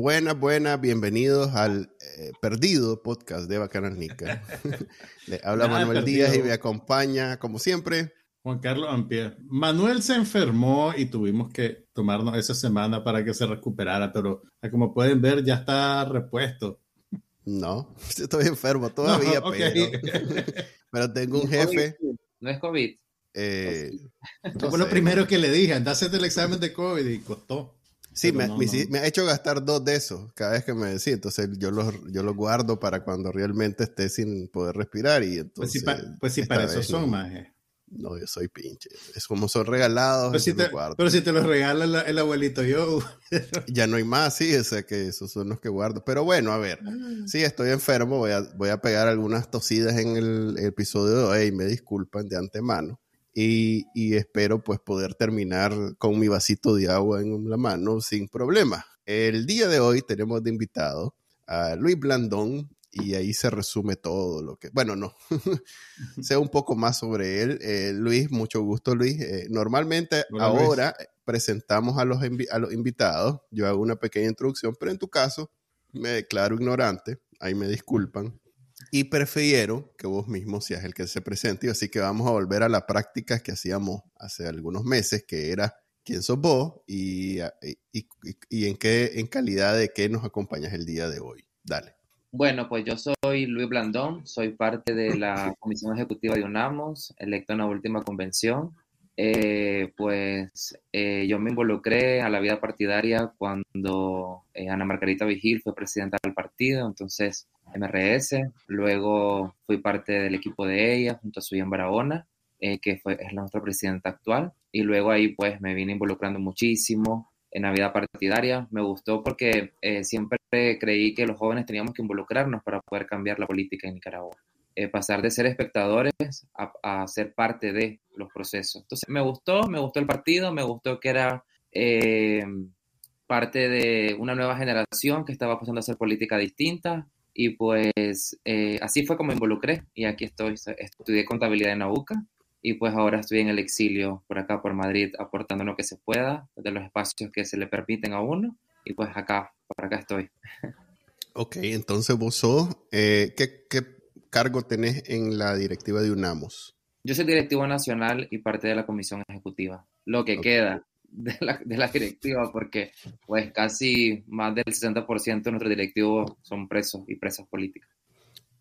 Buenas, buenas, bienvenidos al eh, perdido podcast de Bacanal Nica. Le habla Nada Manuel perdido. Díaz y me acompaña, como siempre. Juan Carlos Ampier. Manuel se enfermó y tuvimos que tomarnos esa semana para que se recuperara, pero como pueden ver ya está repuesto. No, estoy enfermo todavía, No, pero, pero tengo un jefe. COVID, No es COVID. eh, no fue lo primero que le dije, anda a hacerte el examen de COVID y costó. Sí, me, no, me no. hici- me ha hecho gastar dos de esos cada vez que me decía. Entonces yo los, yo los guardo para cuando realmente esté sin poder respirar. Y Pues sí, entonces, pa- pues sí para eso son, no. maje. No, yo soy pinche. Es como son regalados. Pero si, te, los guardo. pero si te los regala el, el abuelito yo. Ya no hay más, sí, o sea que esos son los que guardo. Pero bueno, a ver, sí, estoy enfermo, voy a, voy a pegar algunas tosidas en el episodio de hoy me disculpan de antemano. Y, y espero pues poder terminar con mi vasito de agua en la mano sin problema. El día de hoy tenemos de invitado a Luis Blandón y ahí se resume todo lo que, bueno, no, sé un poco más sobre él. Eh, Luis, mucho gusto Luis. Eh, normalmente Hola, Luis. ahora presentamos a los, a los invitados, yo hago una pequeña introducción, pero en tu caso me declaro ignorante, ahí me disculpan. Y prefiero que vos mismo seas el que se presente, así que vamos a volver a la práctica que hacíamos hace algunos meses, que era quién sos vos y, y, y- y en qué en calidad de qué nos acompañas el día de hoy. Dale. Bueno, pues yo soy Luis Blandón, soy parte de la Comisión Ejecutiva de UNAMOS, electo en la última convención. Eh, pues eh, yo me involucré a la vida partidaria cuando eh, Ana Margarita Vigil fue presidenta del partido, entonces MRS. Luego fui parte del equipo de ella junto a Suyan Barahona, eh, que fue, es nuestra presidenta actual. Y luego ahí pues me vine involucrando muchísimo en la vida partidaria. Me gustó porque eh, siempre creí que los jóvenes teníamos que involucrarnos para poder cambiar la política en Nicaragua. Eh, pasar de ser espectadores a, a, ser parte de los procesos. Entonces me gustó, me gustó el partido, me gustó que era eh, parte de una nueva generación que estaba pasando a hacer política distinta y pues eh, así fue como me involucré y aquí estoy, estudié contabilidad en la UCA y pues ahora estoy en el exilio por acá, por Madrid, aportando lo que se pueda de los espacios que se le permiten a uno y pues acá, por acá estoy. Ok, entonces vos sos, eh, ¿qué, ¿qué, cargo tenés en la directiva de UNAMOS? Yo soy directivo nacional y parte de la comisión ejecutiva, lo que okay. queda de la, de la, directiva porque pues casi más del 60% de nuestros directivos son presos y presas políticas.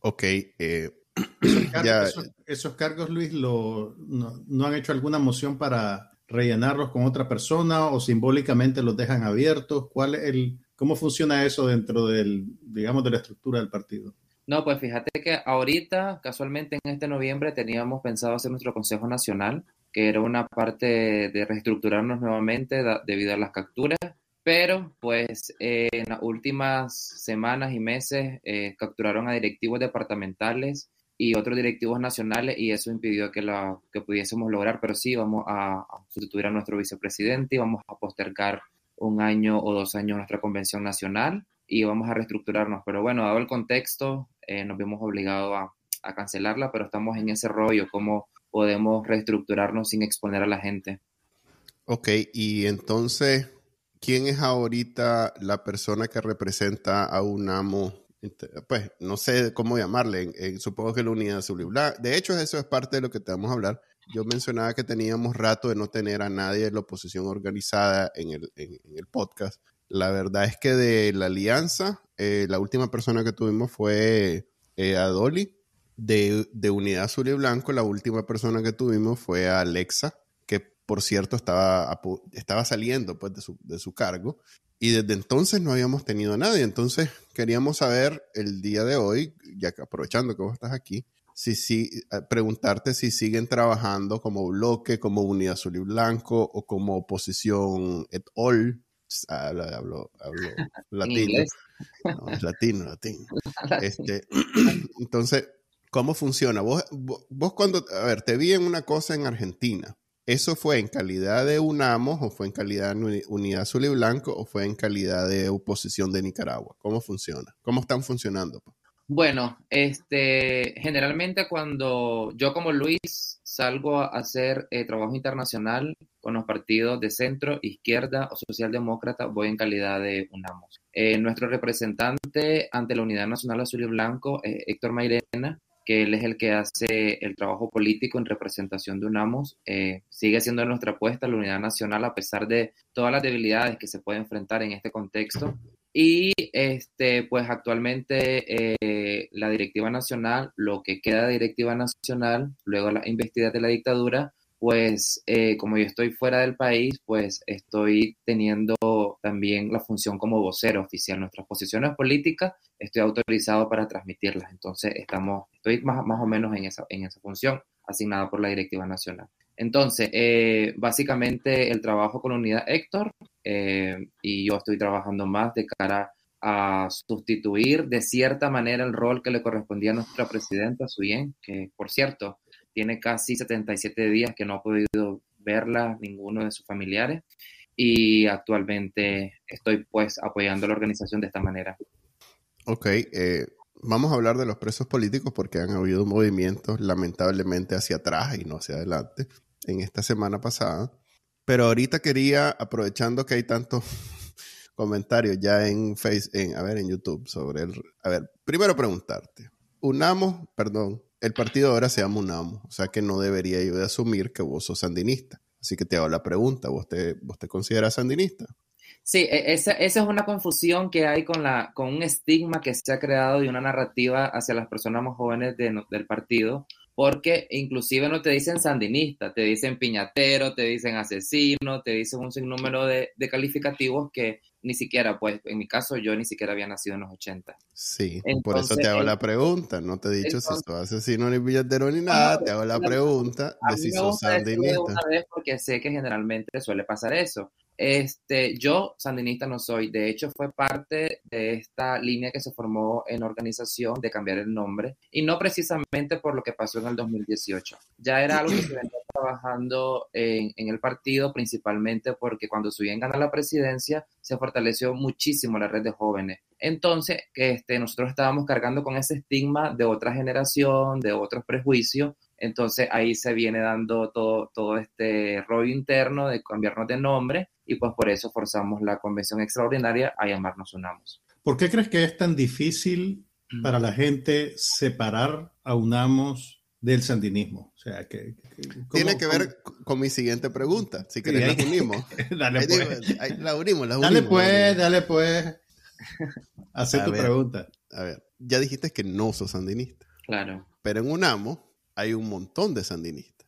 Ok, eh, esos, cargos, ya, esos, esos, cargos, Luis, lo, no, no, han hecho alguna moción para rellenarlos con otra persona o simbólicamente los dejan abiertos? ¿Cuál es el, ¿Cómo funciona eso dentro del, digamos, de la estructura del partido? No, pues fíjate que ahorita, casualmente en este noviembre, teníamos pensado hacer nuestro Consejo Nacional, que era una parte de reestructurarnos nuevamente da, debido a las capturas, pero pues eh, en las últimas semanas y meses eh, capturaron a directivos departamentales y otros directivos nacionales y eso impidió que, la, que pudiésemos lograr, pero sí vamos a, sustituir a nuestro vicepresidente y vamos a postergar un año o dos años nuestra convención nacional y vamos a reestructurarnos. Pero bueno, dado el contexto, eh, nos vimos obligados a, a, cancelarla, pero estamos en ese rollo, cómo podemos reestructurarnos sin exponer a la gente. Ok, y entonces, ¿quién es ahorita la persona que representa a UNAMO? Pues no sé cómo llamarle, supongo que la Unidad Azul y Blanca. De hecho, eso es parte de lo que te vamos a hablar. Yo mencionaba que teníamos rato de no tener a nadie de la oposición organizada en el, en, el podcast. La verdad es que de la alianza, eh, la última persona que tuvimos fue eh, a Dolly. De, de, Unidad Azul y Blanco, la última persona que tuvimos fue a Alexa, que por cierto estaba, estaba saliendo pues, de, su, de su cargo. Y desde entonces no habíamos tenido a nadie. Entonces queríamos saber el día de hoy, ya que aprovechando que vos estás aquí, si, si, preguntarte si siguen trabajando como bloque, como Unidad Azul y Blanco o como oposición et al hablo, hablo, hablo latino. No, es latino, latino. Este, entonces, ¿cómo funciona? Vos, vos, cuando, a ver, te vi en una cosa en Argentina. ¿Eso fue en calidad de UNAMOS o fue en calidad de Unidad Azul y Blanco o fue en calidad de oposición de Nicaragua? ¿Cómo funciona? ¿Cómo están funcionando? Bueno, este, generalmente cuando yo como Luis salgo a hacer eh, trabajo internacional con los partidos de centro, izquierda o socialdemócrata, voy en calidad de UNAMOS. Eh, nuestro representante ante la Unidad Nacional Azul y Blanco es Héctor Mairena, que él es el que hace el trabajo político en representación de UNAMOS. Eh, sigue siendo nuestra apuesta la Unidad Nacional a pesar de todas las debilidades que se puede enfrentar en este contexto. Y este, pues actualmente eh, la directiva nacional, lo que queda directiva nacional, luego la investida de la dictadura, pues eh, como yo estoy fuera del país, pues estoy teniendo también la función como vocero oficial. Nuestras posiciones políticas estoy autorizado para transmitirlas. Entonces estamos, estoy más, más o menos en esa, en esa función asignada por la directiva nacional. Entonces, eh, básicamente el trabajo con unidad Héctor eh, y yo estoy trabajando más de cara a sustituir de cierta manera el rol que le correspondía a nuestra presidenta, Suyen, que por cierto tiene casi 77 días que no ha podido verla ninguno de sus familiares y actualmente estoy pues apoyando la organización de esta manera. Ok, eh, vamos a hablar de los presos políticos porque han habido movimientos lamentablemente hacia atrás y no hacia adelante en esta semana pasada. Pero ahorita quería, aprovechando que hay tantos comentarios ya en Face, en, a ver, en YouTube sobre el, a ver, primero preguntarte, unamos, perdón, el partido ahora se llama UNAMO, o sea que no debería yo de asumir que vos sos sandinista. Así que te hago la pregunta, ¿vos te, vos te consideras sandinista? Sí, e, esa, esa, es una confusión que hay con, la, con un estigma que se ha creado de una narrativa hacia las personas más jóvenes de, del partido, porque inclusive no te dicen sandinista, te dicen piñatero, te dicen asesino, te dicen un sinnúmero de, de, calificativos que ni siquiera, pues en mi caso yo ni siquiera había nacido en los 80. Sí, por eso te hago la pregunta, no te he dicho si sos asesino ni piñatero ni nada, te hago la pregunta de si sos. Una vez porque sé que generalmente suele pasar eso. Este, yo sandinista no soy, de hecho fue parte de esta línea que se formó en organización de cambiar el nombre y no precisamente por lo que pasó en el 2018. Ya era algo que se venía trabajando en, en el partido principalmente porque cuando Suyen gana la presidencia se fortaleció muchísimo la red de jóvenes. Entonces, este, nosotros estábamos cargando con ese estigma de otra generación, de otros prejuicios, entonces ahí se viene dando todo, todo este rollo interno de cambiarnos de nombre y pues por eso forzamos la convención extraordinaria a llamarnos UNAMOS. ¿Por qué crees que es tan difícil mm. para la gente separar a UNAMOS del sandinismo? O sea, que, Tiene que ver con mi siguiente pregunta. Si querés, la unimos. dale, pues. la unimos, la unimos. Dale, pues, dale, pues. Haz tu pregunta. A ver, ya dijiste que no sos sandinista. Claro. Pero en UNAMOS hay un montón de sandinistas,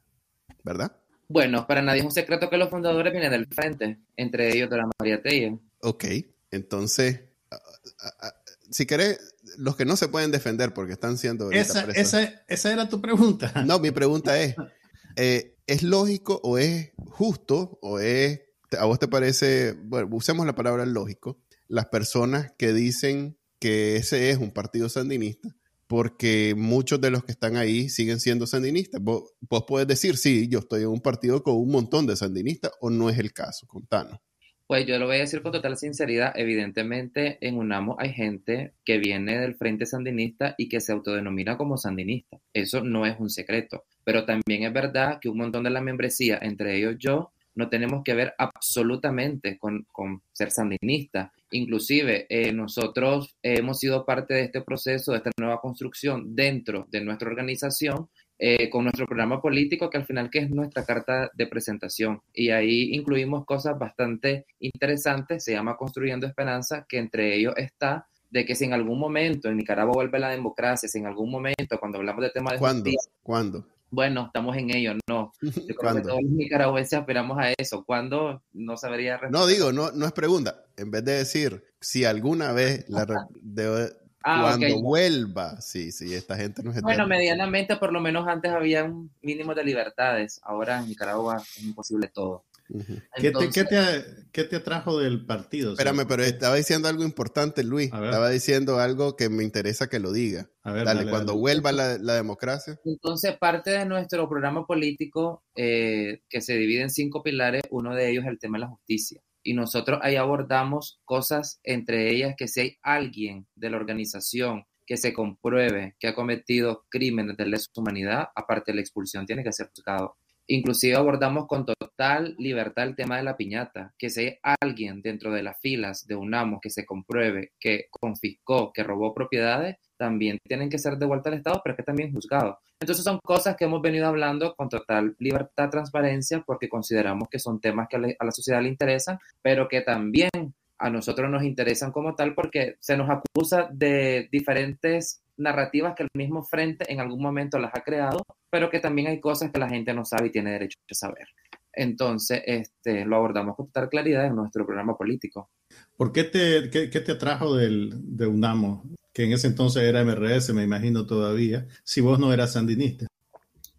¿verdad? Bueno, para nadie es un secreto que los fundadores vienen del frente, entre ellos de la María Tella. Ok, entonces, si querés, los que no se pueden defender porque están siendo... Esa, esa, esa, era tu pregunta. No, mi pregunta es, eh, ¿es lógico o es justo o es, a vos te parece, bueno, usemos la palabra lógico, las personas que dicen que ese es un partido sandinista porque muchos de los que están ahí siguen siendo sandinistas. Vos, puedes decir, sí, yo estoy en un partido con un montón de sandinistas, o no es el caso, contanos. Pues yo lo voy a decir con total sinceridad, evidentemente en UNAMO hay gente que viene del Frente Sandinista y que se autodenomina como sandinista. Eso no es un secreto, pero también es verdad que un montón de la membresía, entre ellos yo, no tenemos que ver absolutamente con, con ser sandinista. Inclusive eh, nosotros hemos sido parte de este proceso, de esta nueva construcción dentro de nuestra organización, eh, con nuestro programa político, que al final que es nuestra carta de presentación. Y ahí incluimos cosas bastante interesantes, se llama Construyendo Esperanza, que entre ellos está de que si en algún momento en Nicaragua vuelve la democracia, si en algún momento cuando hablamos de temas de ¿Cuándo? ¿Cuándo? Bueno, estamos en ello, no. Yo creo que todos los nicaragüenses aspiramos a eso. ¿Cuándo? No sabría responder. No digo, no, no es pregunta. En vez de decir si alguna vez la ah, cuando vuelva, sí, sí, esta gente no es Bueno, medianamente, por lo menos antes había un mínimo de libertades. Ahora en Nicaragua es imposible todo. ¿Qué, te, atrajo del partido? Espérame, pero estaba diciendo algo importante, Luis. Estaba diciendo algo que me interesa que lo diga. dale, cuando vuelva la, democracia. Entonces, parte de nuestro programa político, eh, que se divide en cinco pilares, uno de ellos es el tema de la justicia. Y nosotros ahí abordamos cosas, entre ellas que si hay alguien de la organización que se compruebe que ha cometido crímenes de lesa humanidad, aparte de la expulsión, tiene que ser juzgado. Inclusive abordamos con total libertad el tema de la piñata, que si hay alguien dentro de las filas de UNAMO que se compruebe que confiscó, que robó propiedades, también tienen que ser devueltas al Estado, pero es que también juzgados. Entonces son cosas que hemos venido hablando con total libertad, transparencia, porque consideramos que son temas que a la sociedad le interesan, pero que también a nosotros nos interesan como tal porque se nos acusa de diferentes narrativas que el mismo frente en algún momento las ha creado, pero que también hay cosas que la gente no sabe y tiene derecho a saber. Entonces, este, lo abordamos con total claridad en nuestro programa político. ¿Por qué te, qué, te atrajo del, de UNAMO, que en ese entonces era MRS, me imagino todavía, si vos no eras sandinista?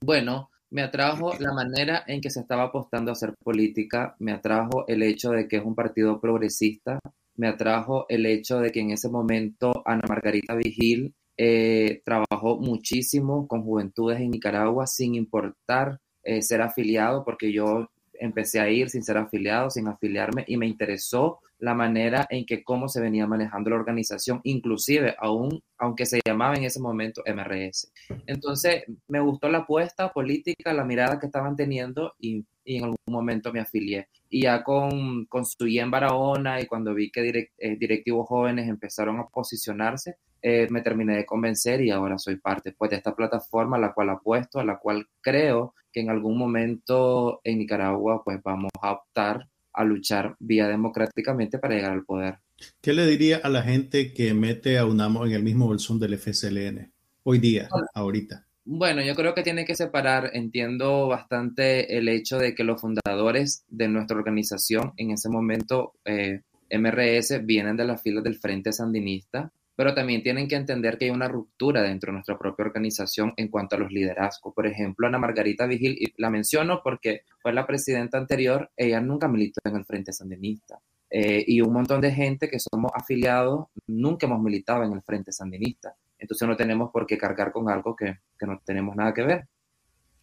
Bueno, me atrajo la manera en que se estaba apostando a hacer política, me atrajo el hecho de que es un partido progresista, me atrajo el hecho de que en ese momento Ana Margarita Vigil eh, trabajó muchísimo con juventudes en Nicaragua sin importar eh, ser afiliado, porque yo empecé a ir sin ser afiliado, sin afiliarme, y me interesó la manera en que cómo se venía manejando la organización, inclusive aún, aunque se llamaba en ese momento MRS. Entonces, me gustó la apuesta política, la mirada que estaban teniendo y, en algún momento me afilié. Y ya con, con en Barahona y cuando vi que eh, directivos jóvenes empezaron a posicionarse, eh, me terminé de convencer y ahora soy parte pues, de esta plataforma a la cual apuesto, a la cual creo que en algún momento en Nicaragua pues vamos a optar a luchar vía democráticamente para llegar al poder. ¿Qué le diría a la gente que mete a UNAMO en el mismo bolsón del FSLN hoy día, ahorita? Bueno, yo creo que tiene que separar, entiendo bastante el hecho de que los fundadores de nuestra organización, en ese momento eh, MRS, vienen de las filas del Frente Sandinista, pero también tienen que entender que hay una ruptura dentro de nuestra propia organización en cuanto a los liderazgos. Por ejemplo, Ana Margarita Vigil, la menciono porque fue la presidenta anterior, ella nunca militó en el Frente Sandinista. Eh, y un montón de gente que somos afiliados nunca hemos militado en el Frente Sandinista. Entonces no tenemos por qué cargar con algo que, que no tenemos nada que ver.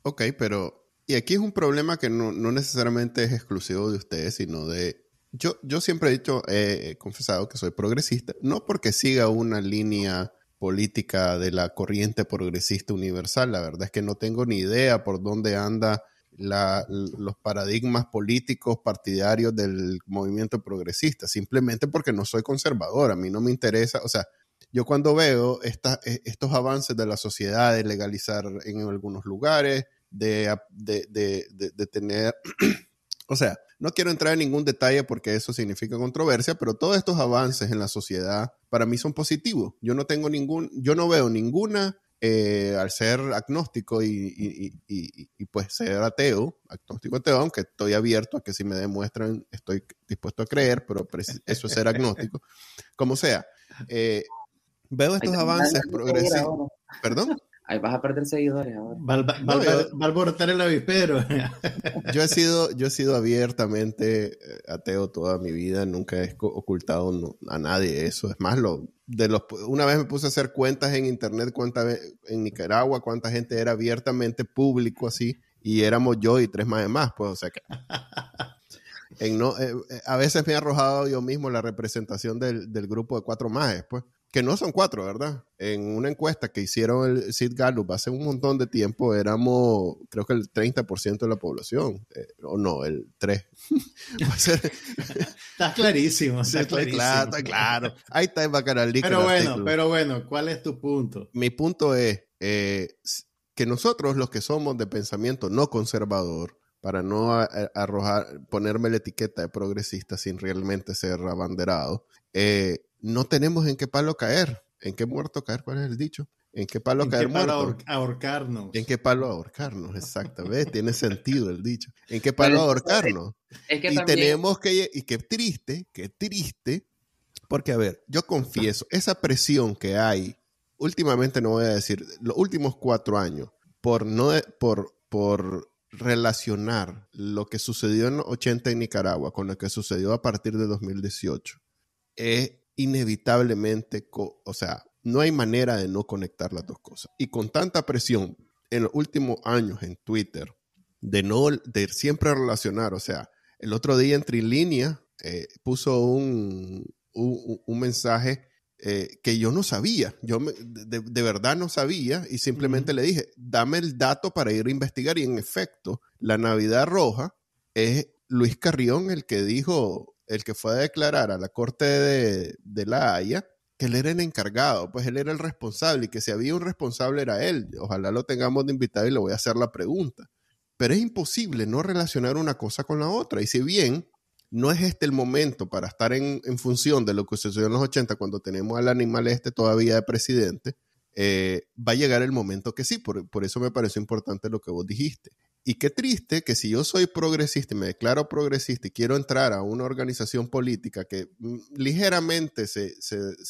Ok, pero y aquí es un problema que no, no necesariamente es exclusivo de ustedes, sino de yo, yo siempre he dicho, he confesado que soy progresista, no porque siga una línea política de la corriente progresista universal, la verdad es que no tengo ni idea por dónde anda los paradigmas políticos partidarios del movimiento progresista, simplemente porque no soy conservador, a mí no me interesa, o sea, yo cuando veo e, estos avances de la sociedad de legalizar en algunos lugares, de, de, de, de tener, o sea, no quiero entrar en ningún detalle porque eso significa controversia, pero todos estos avances en la sociedad para mí son positivos. Yo no tengo ningún, yo no veo ninguna, eh, al ser agnóstico y, pues ser ateo, agnóstico ateo, aunque estoy abierto a que si me demuestran estoy dispuesto a creer, pero eso es ser agnóstico. Como sea, eh, veo estos avances progresivos. ¿Perdón? Ahí vas a perder seguidores ahora. Va, a alborotar el avispero. yo he sido, yo he sido abiertamente eh, ateo toda mi vida, nunca he ocultado a nadie eso. Es más, lo, de los, una vez me puse a hacer cuentas en internet, cuánta, en Nicaragua, cuánta gente era abiertamente público así, y éramos yo y tres más de más, pues, o sea que... En no, eh, eh, a veces me he arrojado yo mismo la representación del, del grupo de cuatro más, pues que no son cuatro, ¿verdad? En una encuesta que hicieron el Sid Gallup hace un montón de tiempo, éramos, creo que el 30% de la población, eh, o no, el 3. está clarísimo, está, clarísimo. Claro, está claro. Ahí está el bacanalí. Pero bueno, pero bueno, ¿cuál es tu punto? Mi punto es eh, que nosotros, los que somos de pensamiento no conservador, para no arrojar, ponerme la etiqueta de progresista sin realmente ser abanderado, eh, no tenemos en qué palo caer. ¿En qué muerto caer? ¿Cuál es el dicho? ¿En qué palo caer qué palo ahorcarnos. ¿En qué palo ahorcarnos? Exactamente. Tiene sentido el dicho. ¿En qué palo ahorcarnos? y tenemos que, y qué triste, qué triste, porque a ver, yo confieso, esa presión que hay, últimamente no voy a decir, los últimos cuatro años, por no, por, por relacionar lo que sucedió en los 80 en Nicaragua con lo que sucedió a partir de 2018 es inevitablemente, o sea, no hay manera de no conectar las dos cosas. Y con tanta presión en los últimos años en Twitter de no, de siempre relacionar, o sea, el otro día entre línea eh, puso un, un, mensaje eh, que yo no sabía, yo de, verdad no sabía y simplemente le dije, dame el dato para ir a investigar y en efecto, la Navidad Roja es Luis Carrión el que dijo, el que fue a declarar a la Corte de, de la Haya que él era el encargado, pues él era el responsable y que si había un responsable era él. Ojalá lo tengamos de invitado y le voy a hacer la pregunta. Pero es imposible no relacionar una cosa con la otra. Y si bien no es este el momento para estar en, función de lo que sucedió en los 80 cuando tenemos al animal este todavía de presidente, eh, va a llegar el momento que sí. Por, por eso me pareció importante lo que vos dijiste. Y qué triste que si yo soy progresista y me declaro progresista y quiero entrar a una organización política que mm, ligeramente se,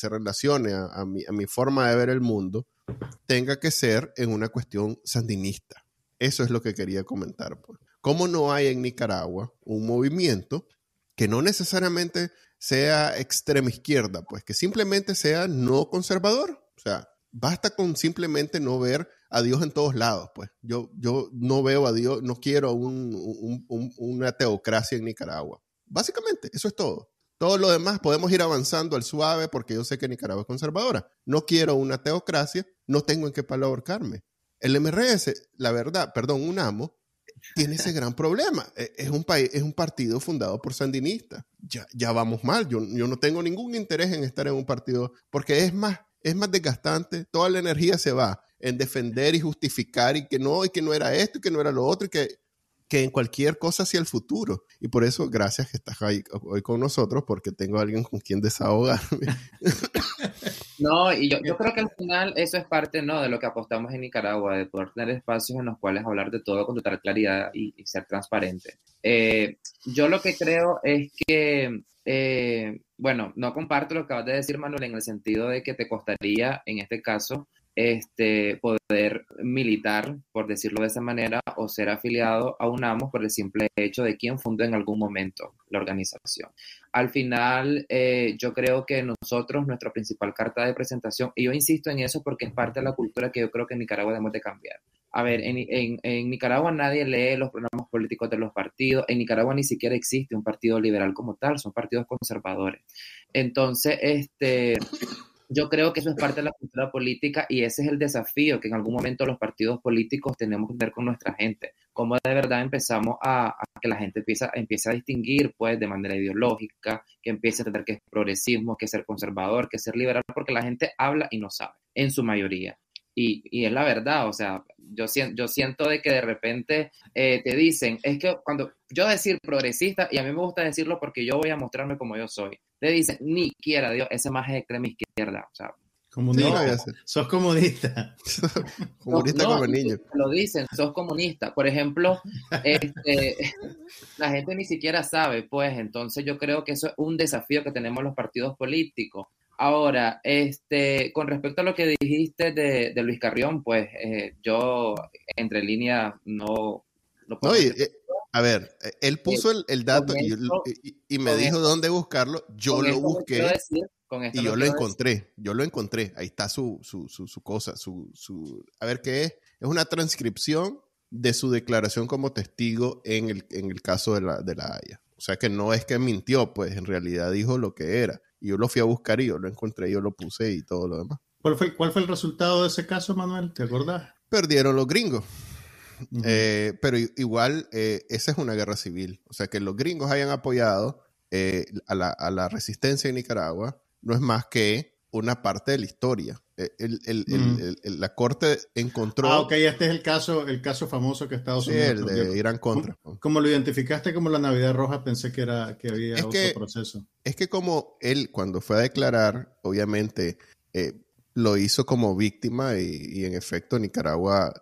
relacione a, mi, a, mi, forma de ver el mundo, tenga que ser en una cuestión sandinista. Eso es lo que quería comentar. Pues. ¿Cómo no hay en Nicaragua un movimiento que no necesariamente sea extrema izquierda, pues que simplemente sea no conservador? O sea, basta con simplemente no ver a Dios en todos lados, pues. Yo, yo no veo a Dios, no quiero una teocracia en Nicaragua. Básicamente, eso es todo. Todo lo demás podemos ir avanzando al suave porque yo sé que Nicaragua es conservadora. No quiero una teocracia, no tengo en qué palabra El MRS, la verdad, perdón, un amo, tiene ese gran problema. E, es un, país, es un partido fundado por sandinistas. Ya, ya vamos mal. Yo, yo no tengo ningún interés en estar en un partido porque es más, es más desgastante. Toda la energía se va en defender y justificar y que no, y que no era esto y que no era lo otro y que, que en cualquier cosa hacia el futuro. Y por eso, gracias que estás ahí hoy con nosotros, porque tengo a alguien con quien desahogarme. No, y yo, yo, creo que al final eso es parte ¿no? de lo que apostamos en Nicaragua, de poder tener espacios en los cuales hablar de todo con total claridad y, ser transparente. Eh, yo lo que creo es que, eh, bueno, no comparto lo que acabas de decir, Manuel, en el sentido de que te costaría, en este caso, este, poder militar, por decirlo de esa manera, o ser afiliado a UNAMOS por el simple hecho de quién fundó en algún momento la organización. Al final, eh, yo creo que nosotros, nuestra principal carta de presentación, y yo insisto en eso porque es parte de la cultura que yo creo que en Nicaragua debemos de cambiar. A ver, en, en Nicaragua nadie lee los programas políticos de los partidos, en Nicaragua ni siquiera existe un partido liberal como tal, son partidos conservadores. Entonces, este yo creo que eso es parte de la cultura política y ese es el desafío que en algún momento los partidos políticos tenemos que ver con nuestra gente. Cómo de verdad empezamos a, que la gente empieza, empiece a distinguir pues de manera ideológica, que empiece a entender que es progresismo, que es ser conservador, que es ser liberal, porque la gente habla y no sabe, en su mayoría. Y, y, es la verdad, o sea, yo, yo siento de que de repente eh, te dicen, es que cuando yo decir progresista, y a mí me gusta decirlo porque yo voy a mostrarme como yo soy, te dicen, ni quiera Dios, ese más es extrema izquierda, o sea, Comunista. sos comunista. comunista como niño. Lo dicen, sos comunista. Por ejemplo, este, la gente ni siquiera sabe, pues, entonces yo creo que eso es un desafío que tenemos los partidos políticos. Ahora, este, con respecto a lo que dijiste de, Luis Carrión, pues eh, yo entre líneas no... no puedo eh, a ver, eh, él puso el, dato y, me dijo dónde buscarlo, yo lo busqué y yo lo encontré, yo lo encontré, ahí está su, su, su, cosa, su, su, a ver qué es, es una transcripción de su declaración como testigo en el, en el caso de la, de la Haya. O sea que no es que mintió, pues en realidad dijo lo que era. Y yo lo fui a buscar y yo lo encontré, yo lo puse y todo lo demás. ¿Cuál fue, cuál fue el resultado de ese caso, Manuel? ¿Te acordás? Perdieron los gringos. Eh, pero igual, eh, esa es una guerra civil. O sea, que los gringos hayan apoyado eh, a, la, a, la, resistencia en Nicaragua no es más que una parte de la historia. El, el, el, la corte encontró. Ah, ok, este es el caso, el caso famoso que Estados Unidos. Sí, el de Irán contra. Como, lo identificaste como la Navidad Roja, pensé que era que había otro proceso. Es que como él, cuando fue a declarar, obviamente lo hizo como víctima y, y en efecto Nicaragua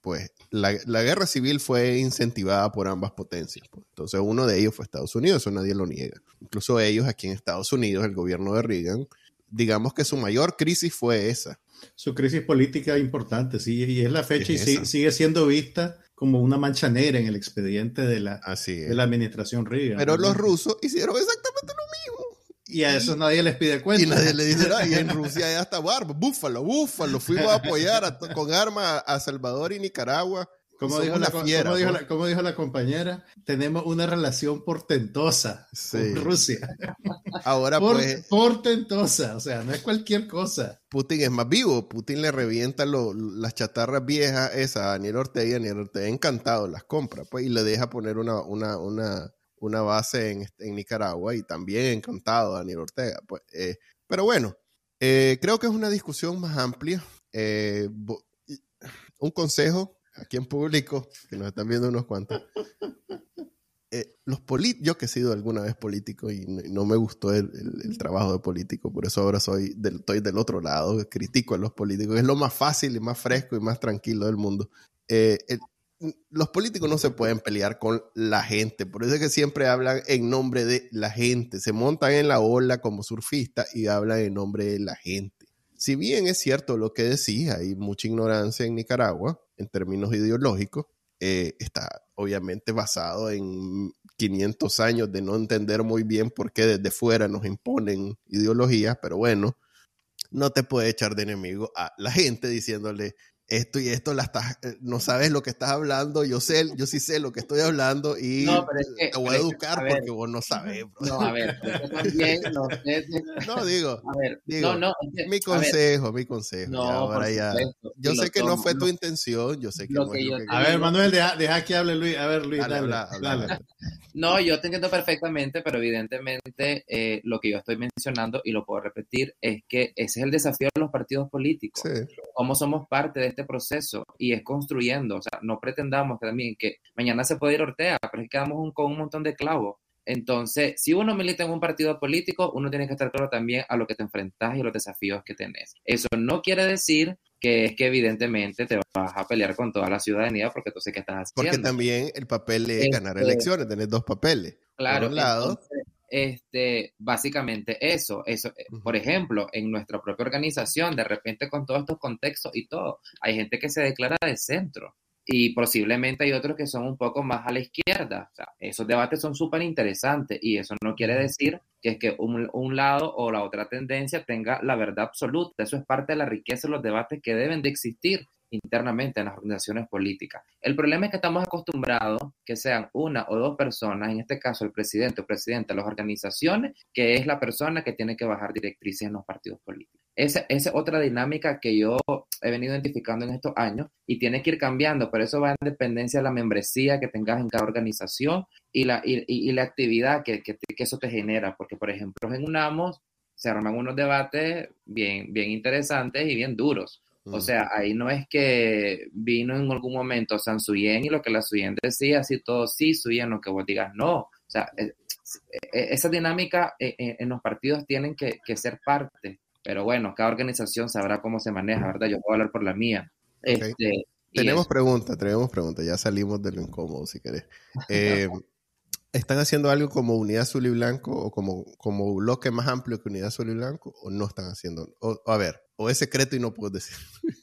pues la, guerra civil fue incentivada por ambas potencias. Pues. Entonces uno de ellos fue Estados Unidos, eso nadie lo niega. Incluso ellos aquí en Estados Unidos, el gobierno de Reagan, digamos que su mayor crisis fue esa. Su crisis política importante, sí, y es la fecha y sigue siendo vista como una mancha negra en el expediente de la, de la administración Reagan. Pero los rusos hicieron exactamente. Y a eso nadie les pide cuenta. Y nadie le dice nada. Y en Rusia ya está barba, búfalo, búfalo. Fuimos a apoyar con armas a Salvador y Nicaragua como dijo, la, fiera, como, dijo la, compañera, tenemos una relación portentosa con Rusia. Ahora pues... Portentosa, o sea, no es cualquier cosa. Putin es más vivo, Putin le revienta las chatarras viejas esas a Daniel Ortega y Daniel Ortega encantado las compra, pues, y le deja poner una, una, una, una base en, en, Nicaragua y también encantado Daniel Ortega. Pues, eh, pero bueno, eh, creo que es una discusión más amplia. Eh, un consejo aquí en público, que nos están viendo unos cuantos, eh, los yo que he sido alguna vez político y no, me gustó el, trabajo de político, por eso ahora soy del, estoy del otro lado, critico a los políticos, es lo más fácil y más fresco y más tranquilo del mundo. Eh, los políticos no se pueden pelear con la gente, por eso es que siempre hablan en nombre de la gente, se montan en la ola como surfistas y hablan en nombre de la gente. Si bien es cierto lo que decís, hay mucha ignorancia en Nicaragua, en términos ideológicos, eh, está obviamente basado en 500 años de no entender muy bien por qué desde fuera nos imponen ideologías, pero bueno, no te puede echar de enemigo a la gente diciéndole, esto y esto la estás, eh, no sabes lo que estás hablando, yo sé, yo sí sé lo que estoy hablando y te voy a educar porque vos no sabes. No, a ver, también no, no digo, a ver, digo, no, no, mi consejo, mi consejo. No, ahora ya, yo sé que no fue tu intención, yo sé que no es A ver, Manuel, deja, deja, que hable Luis, a ver Luis, dale, dale, No, yo te entiendo perfectamente, pero evidentemente eh, lo que yo estoy mencionando y lo puedo repetir es que ese es el desafío de los partidos políticos. Sí. Cómo somos parte de este este proceso y es construyendo. O sea, no pretendamos que también que mañana se puede ir Ortega, pero es que quedamos con un montón de clavos. Entonces, si uno milita en un partido político, uno tiene que estar claro también a lo que te enfrentas y los desafíos que tenés. Eso no quiere decir que es que evidentemente te vas a pelear con toda la ciudadanía porque tú sé que estás haciendo. Porque también el papel es ganar este elecciones, tenés dos papeles. Claro. Por un lado, este, básicamente eso, eso, eh, por ejemplo, en nuestra propia organización, de repente con todos estos contextos y todo, hay gente que se declara de centro y posiblemente hay otros que son un poco más a la izquierda. O sea, esos debates son súper interesantes y eso no quiere decir que es que un, un, lado o la otra tendencia tenga la verdad absoluta. Eso es parte de la riqueza de los debates que deben de existir internamente en las organizaciones políticas. El problema es que estamos acostumbrados que sean una o dos personas, en este caso el presidente o presidente de las organizaciones, que es la persona que tiene que bajar directrices en los partidos políticos. Esa, es otra dinámica que yo he venido identificando en estos años y tiene que ir cambiando, pero eso va en dependencia de la membresía que tengas en cada organización y la, y, la actividad que, que, que, eso te genera, porque por ejemplo en UNAMOS se arman unos debates bien, bien interesantes y bien duros o sea, ahí no es que vino en algún momento San Suyen y lo que la Suyen decía, así todo sí, Suyen, lo que vos digas no. O sea, e, e, esa dinámica e, en los partidos tienen que, ser parte. Pero bueno, cada organización sabrá cómo se maneja, ¿verdad? Yo puedo hablar por la mía. Este, tenemos preguntas, tenemos preguntas. Ya salimos de lo incómodo, si querés. Eh, ¿Están haciendo algo como Unidad Azul y Blanco o como, como bloque más amplio que Unidad Azul y Blanco o no están haciendo? a ver, o es secreto y no puedo decir.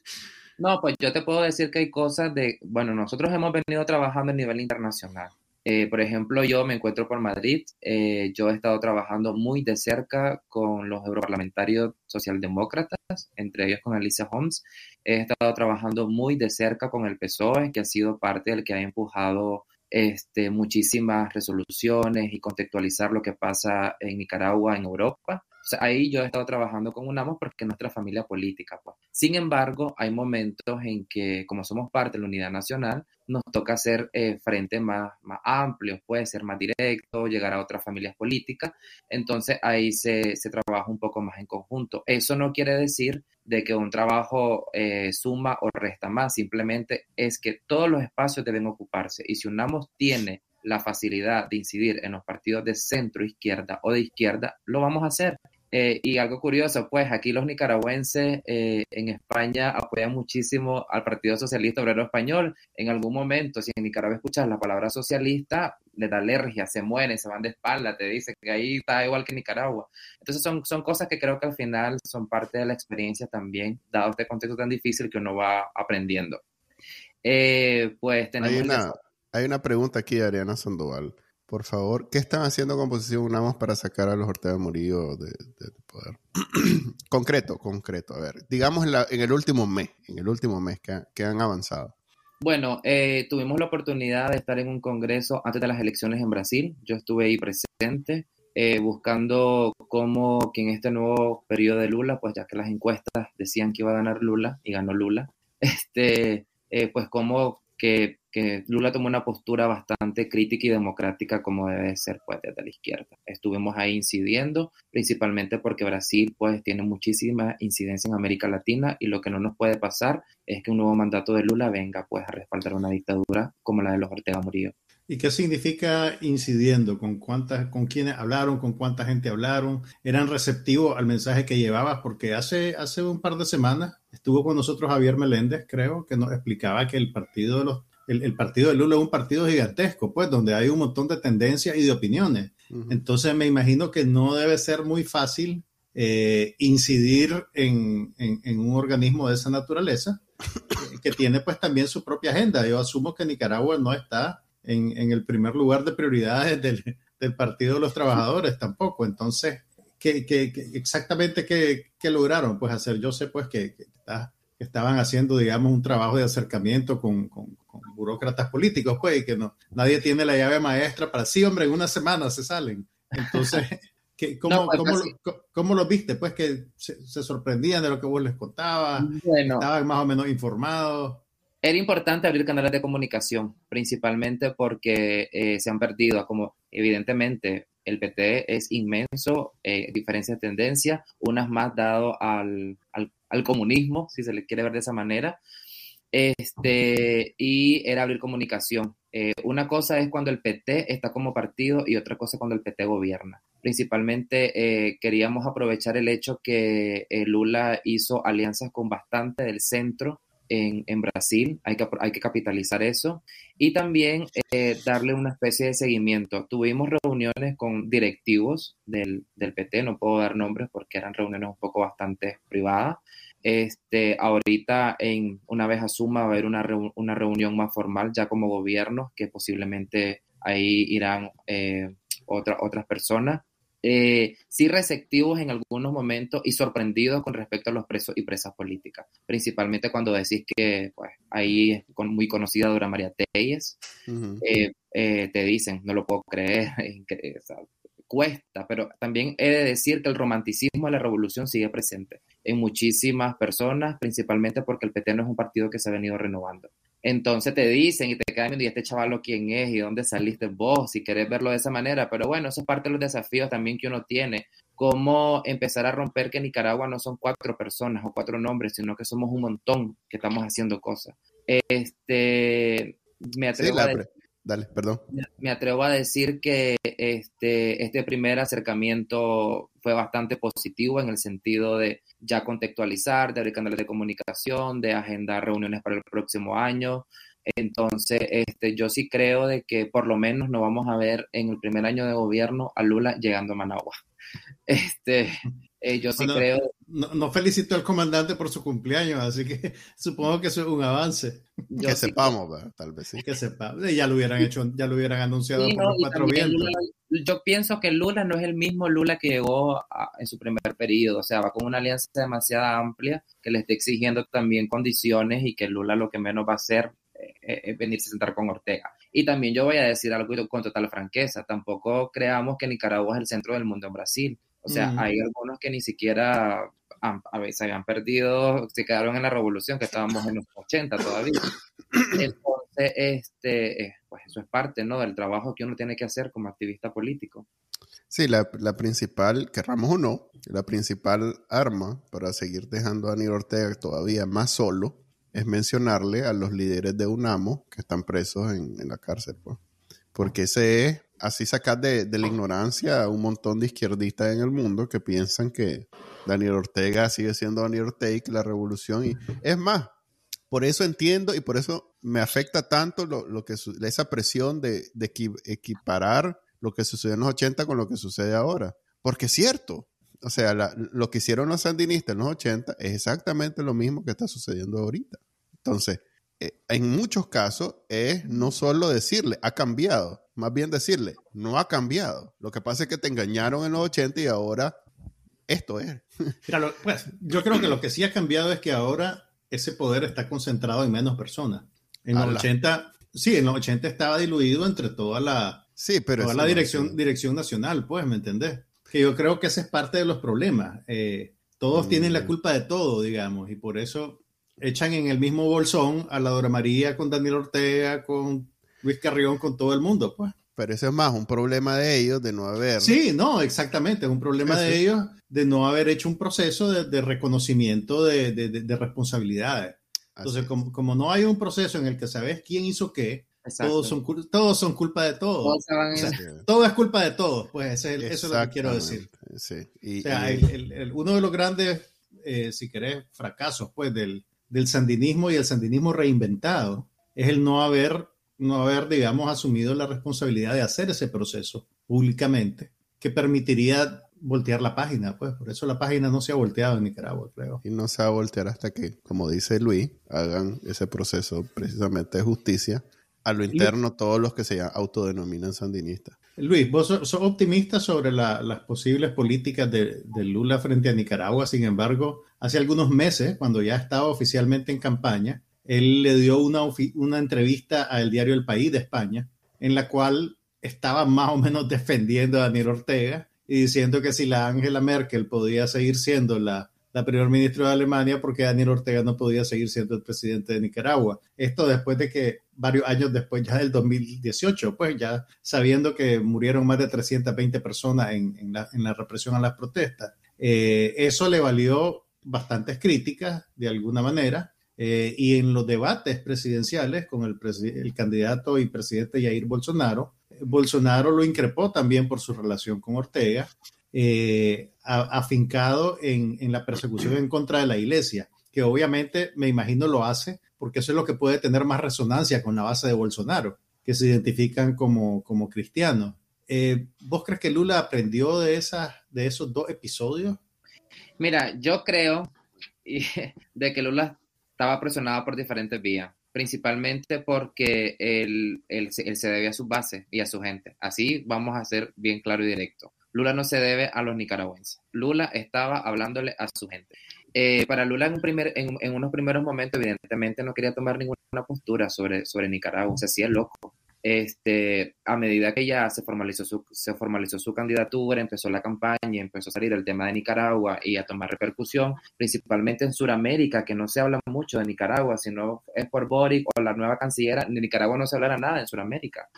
No, pues yo te puedo decir que hay cosas de, bueno, nosotros hemos venido trabajando a nivel internacional. Eh, por ejemplo, yo me encuentro por Madrid, eh, yo he estado trabajando muy de cerca con los europarlamentarios socialdemócratas, entre ellos con Alicia Holmes. He estado trabajando muy de cerca con el PSOE, que ha sido parte del que ha empujado este, muchísimas resoluciones y contextualizar lo que pasa en Nicaragua, en Europa. Ahí yo he estado trabajando con UNAMOS porque es nuestra familia política. Pues. Sin embargo, hay momentos en que, como somos parte de la unidad nacional, nos toca hacer eh, frente más, más amplios, puede ser más directo, llegar a otras familias políticas. Entonces ahí se, se trabaja un poco más en conjunto. Eso no quiere decir de que un trabajo eh, suma o resta más, simplemente es que todos los espacios deben ocuparse y si UNAMOS tiene la facilidad de incidir en los partidos de centro izquierda o de izquierda, lo vamos a hacer. Eh, y algo curioso, pues aquí los nicaragüenses eh, en España apoyan muchísimo al Partido Socialista Obrero Español. En algún momento, si en Nicaragua escuchas la palabra socialista, les da alergia, se mueren, se van de espalda, te dicen que ahí está igual que Nicaragua. Entonces son, son cosas que creo que al final son parte de la experiencia también, dado este contexto tan difícil que uno va aprendiendo. Eh, pues tenemos... Hay una, hay una pregunta aquí de Ariana Sandoval. Por favor, ¿qué están haciendo con Posición Unamos para sacar a los Ortega Murillo del de poder? concreto, concreto. A ver, digamos en, el último mes, en el último mes que, han avanzado. Bueno, eh, tuvimos la oportunidad de estar en un congreso antes de las elecciones en Brasil. Yo estuve ahí presente, eh, buscando cómo que en este nuevo periodo de Lula, pues ya que las encuestas decían que iba a ganar Lula y ganó Lula, este, eh, pues cómo que, Lula tomó una postura bastante crítica y democrática como debe ser pues desde la izquierda. Estuvimos ahí incidiendo, principalmente porque Brasil pues tiene muchísima incidencia en América Latina y lo que no nos puede pasar es que un nuevo mandato de Lula venga pues a respaldar una dictadura como la de los Ortega Murillo. ¿Y qué significa incidiendo? ¿Con cuántas, con quiénes hablaron? ¿Con cuánta gente hablaron? ¿Eran receptivos al mensaje que llevabas? Porque hace, hace un par de semanas estuvo con nosotros Javier Meléndez, creo, que nos explicaba que el partido de los el, partido de Lula es un partido gigantesco, pues, donde hay un montón de tendencias y de opiniones. Entonces me imagino que no debe ser muy fácil eh, incidir en, en, un organismo de esa naturaleza, que tiene pues también su propia agenda. Yo asumo que Nicaragua no está en, el primer lugar de prioridades del, Partido de los Trabajadores tampoco. Entonces, ¿qué, exactamente qué, lograron? Pues hacer, yo sé pues que, estaban haciendo, digamos, un trabajo de acercamiento con, burócratas políticos, pues, y que no, nadie tiene la llave maestra para, sí, hombre, en una semana se salen. Entonces, cómo, pues, cómo, lo viste? Pues que se, sorprendían de lo que vos les contabas, estaban más o menos informados. Era importante abrir canales de comunicación, principalmente porque eh, se han perdido, como evidentemente el PT es inmenso, eh, diferencia de tendencia, unas más dado al, al, comunismo, si se le quiere ver de esa manera, este, y era abrir comunicación. Eh, una cosa es cuando el PT está como partido y otra cosa es cuando el PT gobierna. Principalmente queríamos aprovechar el hecho que Lula hizo alianzas con bastante del centro en, Brasil, hay que, hay que capitalizar eso y también eh, darle una especie de seguimiento. Tuvimos reuniones con directivos del, del, PT, no puedo dar nombres porque eran reuniones un poco bastante privadas. Este, ahorita, en, una vez asuma, va a haber una, una reunión más formal ya como gobierno, que posiblemente ahí irán eh, otras personas eh, sí receptivos en algunos momentos y sorprendidos con respecto a los presos y presas políticas, principalmente cuando decís que pues, ahí es muy conocida Dora María Telles, eh, eh, te dicen, no lo puedo creer, cuesta, pero también he de decir que el romanticismo de la revolución sigue presente en muchísimas personas, principalmente porque el PT no es un partido que se ha venido renovando. Entonces te dicen y te quedan ¿y este chaval quién es? ¿Y dónde saliste vos? Si querés verlo de esa manera. Pero bueno, eso es parte de los desafíos también que uno tiene. Cómo empezar a romper que Nicaragua no son cuatro personas o cuatro nombres, sino que somos un montón que estamos haciendo cosas. Este, me atrevo a decir, Dale, perdón. Me atrevo a decir que este, este primer acercamiento fue bastante positivo en el sentido de ya contextualizar, de abrir canales de comunicación, de agendar reuniones para el próximo año. Entonces, este, yo sí creo de que por lo menos no vamos a ver en el primer año de gobierno a Lula llegando a Managua. Este, eh, yo sí creo. No, felicito al comandante por su cumpleaños, así que supongo que eso es un avance. que sepamos, tal vez sí. Que sepamos. Ya lo hubieran hecho, ya lo hubieran anunciado por los cuatro vientos yo pienso que Lula no es el mismo Lula que llegó en su primer periodo, o sea, va con una alianza demasiado amplia que le está exigiendo también condiciones y que Lula lo que menos va a hacer eh, eh, es venirse a sentar con Ortega. Y también yo voy a decir algo con total franqueza, tampoco creamos que Nicaragua es el centro del mundo en Brasil, o sea, hay algunos que ni siquiera a veces habían perdido, se quedaron en la revolución, que estábamos en los 80 todavía. Entonces, este, eh, pues eso es parte ¿no? del trabajo que uno tiene que hacer como activista político. Sí, la, la principal, querramos o no, la principal arma para seguir dejando a Aníbal Ortega todavía más solo es mencionarle a los líderes de UNAMO que están presos en, la cárcel, pues. Porque ese es así sacar de, de, la ignorancia a un montón de izquierdistas en el mundo que piensan que Daniel Ortega sigue siendo Daniel Ortega y la revolución. Y es más, por eso entiendo y por eso me afecta tanto lo, que esa presión de, equiparar lo que sucedió en los 80 con lo que sucede ahora. Porque es cierto. O sea, lo que hicieron los sandinistas en los 80 es exactamente lo mismo que está sucediendo ahorita. Entonces, eh, en muchos casos es no solo decirle, ha cambiado, más bien decirle, no ha cambiado. Lo que pasa es que te engañaron en los 80 y ahora esto es. pues, yo creo que lo que sí ha cambiado es que ahora ese poder está concentrado en menos personas. En los 80, sí, en los 80 estaba diluido entre toda la, sí, pero toda la dirección, dirección nacional, pues, ¿me entendés? Que yo creo que ese es parte de los problemas. Eh, todos tienen la mm. culpa de todo, digamos, y por eso echan en el mismo bolsón a la Dora María con Daniel Ortega, con Luis Carrión, con todo el mundo, pues. Pero eso es más un problema de ellos de no haber. Sí, no, exactamente, es un problema de ellos de no haber hecho un proceso de, reconocimiento de, responsabilidades. Entonces, como, no hay un proceso en el que sabes quién hizo qué, todos son, todos son culpa de todos. todo es culpa de todos, pues eso es lo que quiero decir. Sí. o sea, uno de los grandes, eh, si querés, fracasos pues, del, del sandinismo y el sandinismo reinventado es el no haber, no haber, digamos, asumido la responsabilidad de hacer ese proceso públicamente, que permitiría voltear la página, pues por eso la página no se ha volteado en Nicaragua, creo. Y no se va a voltear hasta que, como dice Luis, hagan ese proceso precisamente de justicia a lo interno todos los que se autodenominan sandinistas. Luis, vos sos, optimista sobre las posibles políticas de, Lula frente a Nicaragua, sin embargo, hace algunos meses, cuando ya estaba oficialmente en campaña, él le dio una, una entrevista al diario El País de España, en la cual estaba más o menos defendiendo a Daniel Ortega y diciendo que si la Angela Merkel podía seguir siendo la, la primer ministro de Alemania porque Daniel Ortega no podía seguir siendo el presidente de Nicaragua. Esto después de que varios años después, ya del 2018, pues ya sabiendo que murieron más de 320 personas en, la, represión a las protestas. Eh, eso le valió bastantes críticas de alguna manera. Eh, y en los debates presidenciales con el, candidato y presidente Jair Bolsonaro, Bolsonaro lo increpó también por su relación con Ortega eh, afincado en, la persecución en contra de la iglesia, que obviamente me imagino lo hace porque eso es lo que puede tener más resonancia con la base de Bolsonaro, que se identifican como, como cristianos. Eh, ¿Vos crees que Lula aprendió de, esas, de esos dos episodios? Mira, yo creo de que Lula estaba presionado por diferentes vías, principalmente porque él, él, él, se debe a su base y a su gente. Así vamos a ser bien claro y directo. Lula no se debe a los nicaragüenses. Lula estaba hablándole a su gente. Eh, para Lula en, un primer, en, unos primeros momentos, evidentemente, no quería tomar ninguna postura sobre, sobre Nicaragua. Se hacía loco este, a medida que ya se formalizó, su, se formalizó su candidatura, empezó la campaña, empezó a salir el tema de Nicaragua y a tomar repercusión, principalmente en Sudamérica, que no se habla mucho de Nicaragua, sino es por Boric o la nueva canciller, de Nicaragua no se hablará nada en Sudamérica.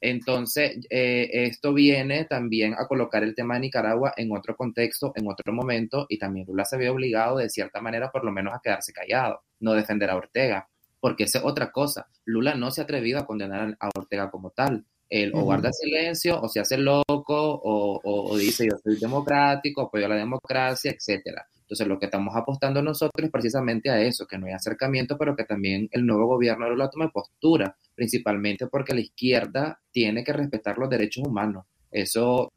Entonces, eh, esto viene también a colocar el tema de Nicaragua en otro contexto, en otro momento, y también Lula se ve obligado de cierta manera por lo menos a quedarse callado, no defender a Ortega porque es otra cosa. Lula no se ha atrevido a condenar a Ortega como tal. Él o guarda silencio, o se hace loco, o, dice yo soy democrático, apoyo a la democracia, etcétera. Entonces, lo que estamos apostando nosotros es precisamente a eso, que no hay acercamiento, pero que también el nuevo gobierno de Lula tome postura, principalmente porque la izquierda tiene que respetar los derechos humanos. Eso,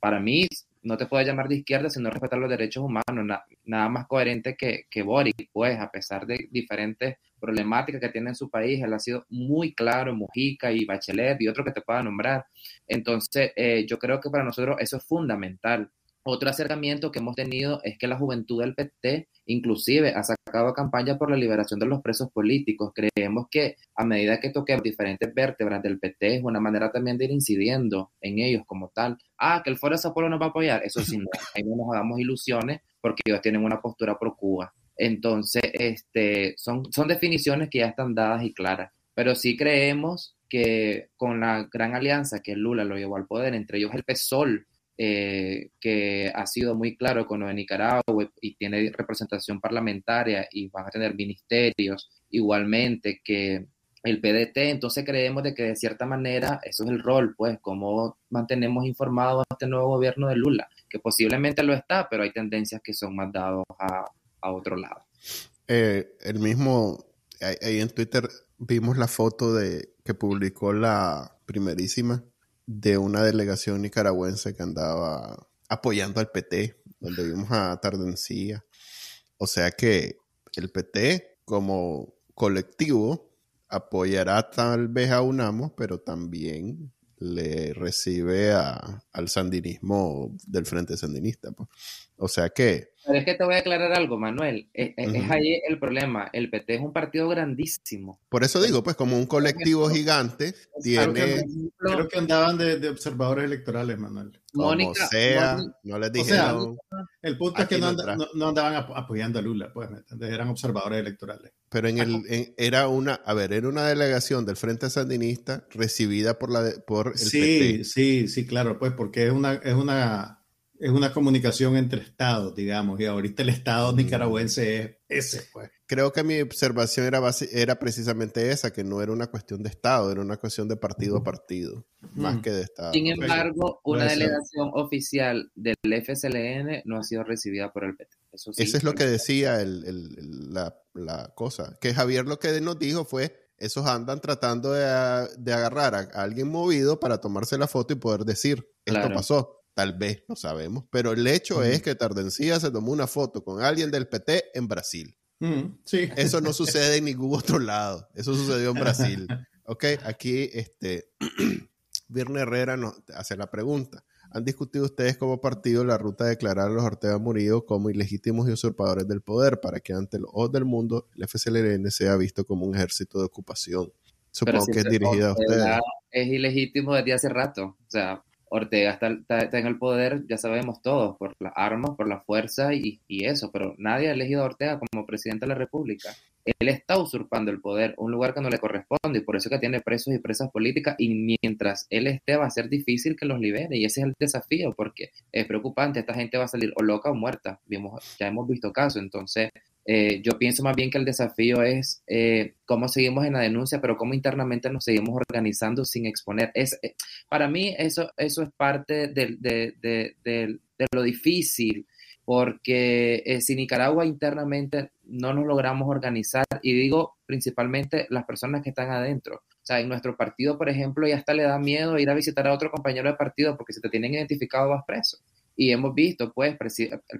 para mí, no te puede llamar de izquierda si no respetar los derechos humanos, nada más coherente que, que Boric, pues a pesar de diferentes problemáticas que tiene en su país, él ha sido muy claro, Mujica y Bachelet y otro que te pueda nombrar. Entonces, eh, yo creo que para nosotros eso es fundamental. Otro acercamiento que hemos tenido es que la juventud del PT inclusive ha sacado campaña por la liberación de los presos políticos. Creemos que a medida que toquemos diferentes vértebras del PT es una manera también de ir incidiendo en ellos como tal. Ah, que el Foro de Sao Paulo nos va a apoyar. Eso sí, no, ahí no nos damos ilusiones porque ellos tienen una postura pro Cuba. Entonces, este, son, son definiciones que ya están dadas y claras. Pero sí creemos que con la gran alianza que Lula lo llevó al poder, entre ellos el PSOL, eh, que ha sido muy claro con lo de Nicaragua y tiene representación parlamentaria y van a tener ministerios igualmente, que el PDT, entonces creemos de que de cierta manera eso es el rol, pues, cómo mantenemos informado a este nuevo gobierno de Lula, que posiblemente lo está, pero hay tendencias que son más dados a, otro lado. Eh, el mismo, ahí en Twitter vimos la foto de que publicó la primerísima de una delegación nicaragüense que andaba apoyando al PT, donde vimos a Tardencía. O sea que el PT como colectivo apoyará tal vez a UNAMO, pero también le recibe al sandinismo del Frente Sandinista. Pues. O sea que... Pero es que te voy a aclarar algo, Manuel. Es, ahí el problema. El PT es un partido grandísimo. Por eso digo, pues como un colectivo gigante tiene... Creo que andaban de, observadores electorales, Manuel. Como sea, no les dijeron... el punto es que no, andaban apoyando a Lula, pues, eran observadores electorales. Pero en el, era una, a ver, era una delegación del Frente Sandinista recibida por la por el sí, Sí, sí, claro, pues porque es una, es una, es una comunicación entre estados, digamos, y ahorita el estado mm. nicaragüense es ese, pues. Creo que mi observación era, era precisamente esa, que no era una cuestión de estado, era una cuestión de partido a partido, más mm. que de estado. Sin embargo, una delegación oficial del FSLN no ha sido recibida por el PT. Eso, es lo que decía la, la, cosa. Que Javier lo que nos dijo fue, esos andan tratando de, agarrar a, alguien movido para tomarse la foto y poder decir, esto pasó. Tal vez, no sabemos. Pero el hecho es que Tardencía se tomó una foto con alguien del PT en Brasil. sí. Eso no sucede en ningún otro lado. Eso sucedió en Brasil. Ok, aquí este, Virne Herrera nos hace la pregunta. ¿Han discutido ustedes como partido la ruta de declarar a los Ortega Murillo como ilegítimos y usurpadores del poder para que ante los ojos del mundo el FCLN sea visto como un ejército de ocupación? Supongo que es dirigida a ustedes. Es ilegítimo desde hace rato. O sea, Ortega está, en el poder, ya sabemos todos, por las armas, por la fuerza y, eso, pero nadie ha elegido a Ortega como presidente de la República. Él está usurpando el poder, un lugar que no le corresponde, y por eso que tiene presos y presas políticas, y mientras él esté va a ser difícil que los libere, y ese es el desafío, porque es preocupante, esta gente va a salir o loca o muerta, ya hemos visto casos, entonces eh, yo pienso más bien que el desafío es eh, cómo seguimos en la denuncia, pero cómo internamente nos seguimos organizando sin exponer. Es, eh, para mí eso, eso es parte de, de lo difícil porque eh, si Nicaragua internamente no nos logramos organizar, y digo principalmente las personas que están adentro, o sea, en nuestro partido, por ejemplo, ya hasta le da miedo ir a visitar a otro compañero de partido porque si te tienen identificado vas preso. Y hemos visto, pues,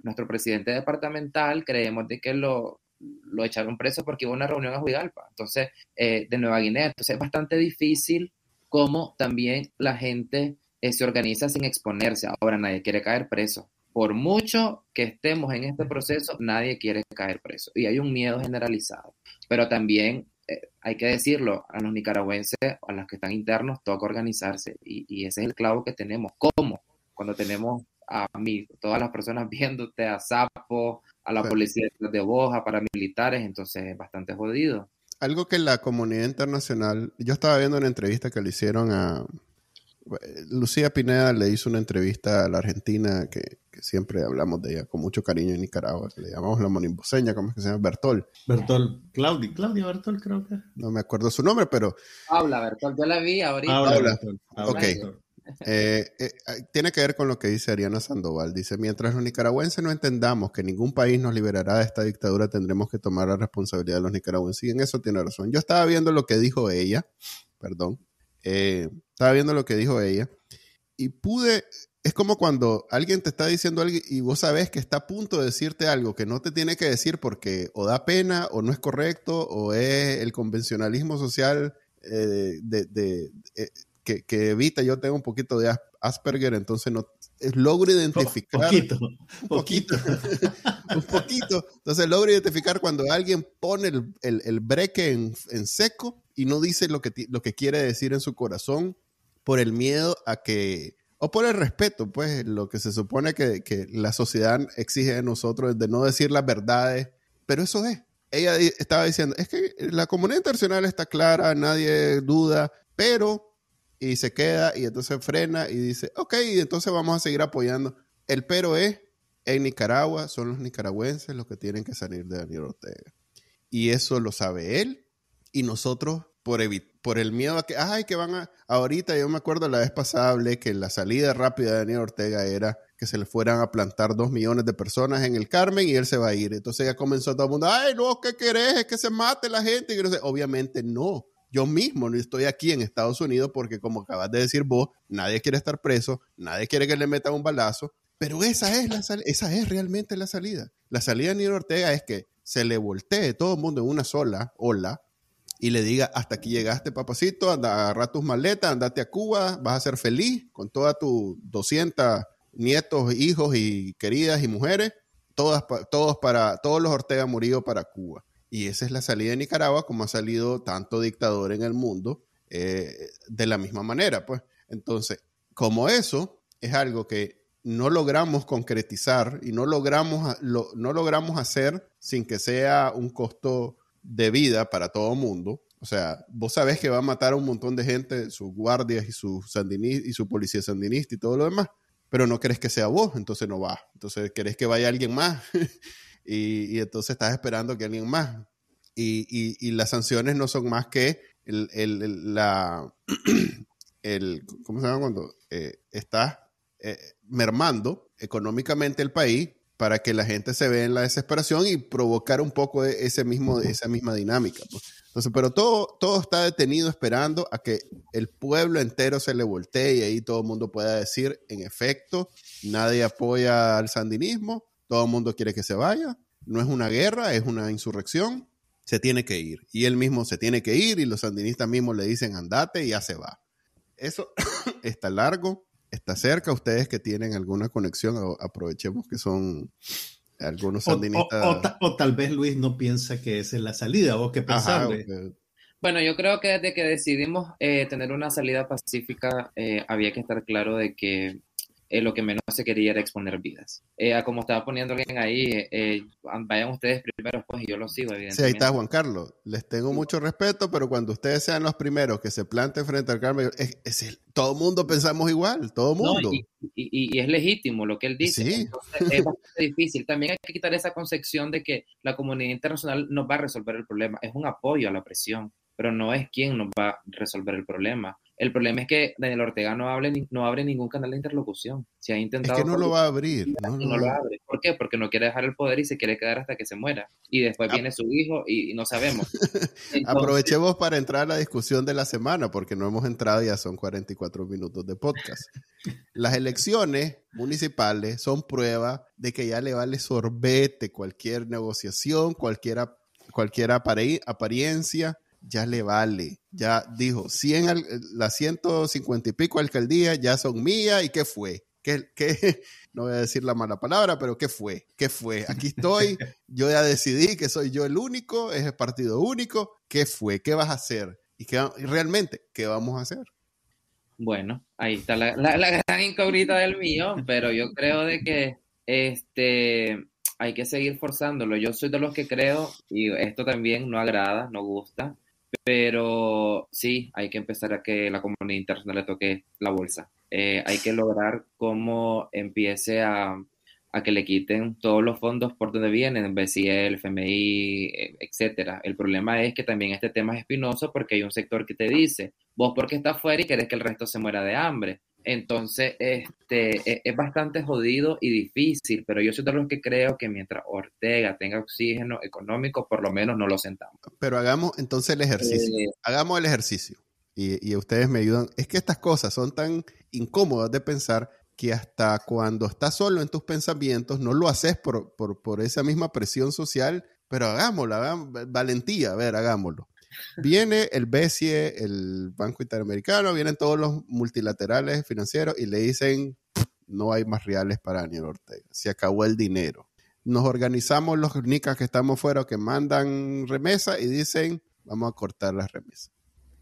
nuestro presidente departamental, creemos de que lo, lo echaron preso porque hubo una reunión a Juigalpa, entonces, eh, de Nueva Guinea. Entonces es bastante difícil cómo también la gente eh, se organiza sin exponerse. Ahora nadie quiere caer preso por mucho que estemos en este proceso, nadie quiere caer preso y hay un miedo generalizado. Pero también eh, hay que decirlo, a los nicaragüenses, a los que están internos, toca organizarse y, ese es el clavo que tenemos. ¿Cómo? Cuando tenemos a mí, todas las personas viéndote, a Sapo, a la policía de Boja, paramilitares, entonces es bastante jodido. Algo que la comunidad internacional, yo estaba viendo una entrevista que le hicieron a, Lucía Pineda le hizo una entrevista a la Argentina que, siempre hablamos de ella con mucho cariño en Nicaragua, le llamamos la monimboseña, ¿cómo es que se llama? Bertol. Bertol, Claudia, Claudia Bertol creo que. No me acuerdo su nombre, pero... Habla Bertol, yo la vi ahorita. Habla, ok. Eh, eh, tiene que ver con lo que dice Ariana Sandoval. Dice, mientras los nicaragüenses no entendamos que ningún país nos liberará de esta dictadura, tendremos que tomar la responsabilidad de los nicaragüenses. Y en eso tiene razón. Yo estaba viendo lo que dijo ella, perdón, eh, estaba viendo lo que dijo ella y pude, es como cuando alguien te está diciendo algo y vos sabes que está a punto de decirte algo que no te tiene que decir porque o da pena o no es correcto o es el convencionalismo social eh, de, eh, que, que, evita. Yo tengo un poquito de Asperger, entonces no logro identificar. Poquito, un poquito. un poquito. Entonces logro identificar cuando alguien pone el, el, breque en, en seco y no dice lo que, lo que quiere decir en su corazón por el miedo a que, o por el respeto, pues lo que se supone que, que la sociedad exige de nosotros de no decir las verdades, pero eso es. Ella estaba diciendo, es que la comunidad internacional está clara, nadie duda, pero, y se queda y entonces frena y dice, ok, entonces vamos a seguir apoyando. El pero es, en Nicaragua son los nicaragüenses los que tienen que salir de Daniel Ortega. Y eso lo sabe él y nosotros por, por el miedo a que, ay, que van a... Ahorita yo me acuerdo la vez pasada que la salida rápida de Daniel Ortega era que se le fueran a plantar dos millones de personas en el Carmen y él se va a ir. Entonces ya comenzó todo el mundo, ay, no, ¿qué querés? Es que se mate la gente. Y obviamente no. Yo mismo no estoy aquí en Estados Unidos porque como acabas de decir vos, nadie quiere estar preso, nadie quiere que le metan un balazo, pero esa es, la esa es realmente la salida. La salida de Nino Ortega es que se le voltee todo el mundo en una sola ola y le diga, hasta aquí llegaste, papacito, anda, agarra tus maletas, andate a Cuba, vas a ser feliz con todas tus 200 nietos, hijos y queridas y mujeres, todas, todos, para, todos los Ortega Murillo para Cuba. Y esa es la salida de Nicaragua, como ha salido tanto dictador en el mundo, eh, de la misma manera, pues. Entonces, como eso es algo que no logramos concretizar y no logramos, no logramos hacer sin que sea un costo de vida para todo mundo. O sea, vos sabés que va a matar a un montón de gente, sus guardias y su, y su policía sandinista y todo lo demás, pero no querés que sea vos, entonces no va. Entonces querés que vaya alguien más y, entonces estás esperando que alguien más. Y, las sanciones no son más que el, la, el ¿cómo se llama cuando eh, estás eh, mermando económicamente el país para que la gente se vea en la desesperación y provocar un poco ese mismo, esa misma dinámica. Pues. Entonces, pero todo, todo está detenido esperando a que el pueblo entero se le voltee y ahí todo el mundo pueda decir, en efecto, nadie apoya al sandinismo, todo el mundo quiere que se vaya, no es una guerra, es una insurrección, se tiene que ir. Y él mismo se tiene que ir y los sandinistas mismos le dicen andate y ya se va. Eso está largo, está cerca. Ustedes que tienen alguna conexión, aprovechemos que son algunos sandinistas. O, tal vez Luis no piensa que esa es la salida, o qué pensar. Bueno, yo creo que desde que decidimos eh, tener una salida pacífica, eh, había que estar claro de que eh, lo que menos se quería era exponer vidas. Eh, como estaba poniendo alguien ahí, eh, vayan ustedes primero, pues, y yo lo sigo, evidentemente. Sí, ahí está Juan Carlos. Les tengo mucho respeto, pero cuando ustedes sean los primeros que se planten frente al Carmen, es, el, todo mundo pensamos igual, todo mundo. y, y, es legítimo lo que él dice. Sí. es bastante difícil. También hay que quitar esa concepción de que la comunidad internacional no va a resolver el problema. Es un apoyo a la presión, pero no es quien nos va a resolver el problema. El problema es que Daniel Ortega no, hable, no abre ningún canal de interlocución. Si ha intentado. Es que no lo va a abrir. No, lo abre. ¿Por qué? Porque no quiere dejar el poder y se quiere quedar hasta que se muera. Y después ah. viene su hijo y, no sabemos. Aprovechemos para entrar a la discusión de la semana, porque no hemos entrado, ya son 44 minutos de podcast. Las elecciones municipales son prueba de que ya le vale sorbete cualquier negociación, cualquier, cualquier apariencia ya le vale. Ya dijo, 100, las 150 y pico alcaldías ya son mías. ¿Y qué fue? ¿Qué, qué? No voy a decir la mala palabra, pero ¿qué fue? ¿Qué fue? Aquí estoy, yo ya decidí que soy yo el único, es el partido único. ¿Qué fue? ¿Qué vas a hacer? Y, qué, realmente, ¿qué vamos a hacer? Bueno, ahí está la, la, gran incógnita del millón, pero yo creo de que este, hay que seguir forzándolo. Yo soy de los que creo, y esto también no agrada, no gusta, pero sí, hay que empezar a que la comunidad internacional le toque la bolsa. Eh, hay que lograr cómo empiece a, a, que le quiten todos los fondos por donde vienen, BCL, FMI, eh, etcétera. El problema es que también este tema es espinoso porque hay un sector que te dice, vos porque estás fuera y querés que el resto se muera de hambre. Entonces, este, e, es, bastante jodido y difícil, pero yo soy de los que creo que mientras Ortega tenga oxígeno económico, por lo menos no lo sentamos. Pero hagamos entonces el ejercicio. Eh, hagamos el ejercicio. Y, y, ustedes me ayudan. Es que estas cosas son tan incómodas de pensar que hasta cuando estás solo en tus pensamientos no lo haces por, por, por esa misma presión social, pero hagámoslo, hagamos, valentía, a ver, hagámoslo. Viene el BCE, el Banco Interamericano, vienen todos los multilaterales financieros y le dicen, no hay más reales para Daniel Ortega, se acabó el dinero. Nos organizamos los nicas que estamos fuera que mandan remesa y dicen, vamos a cortar las remesas.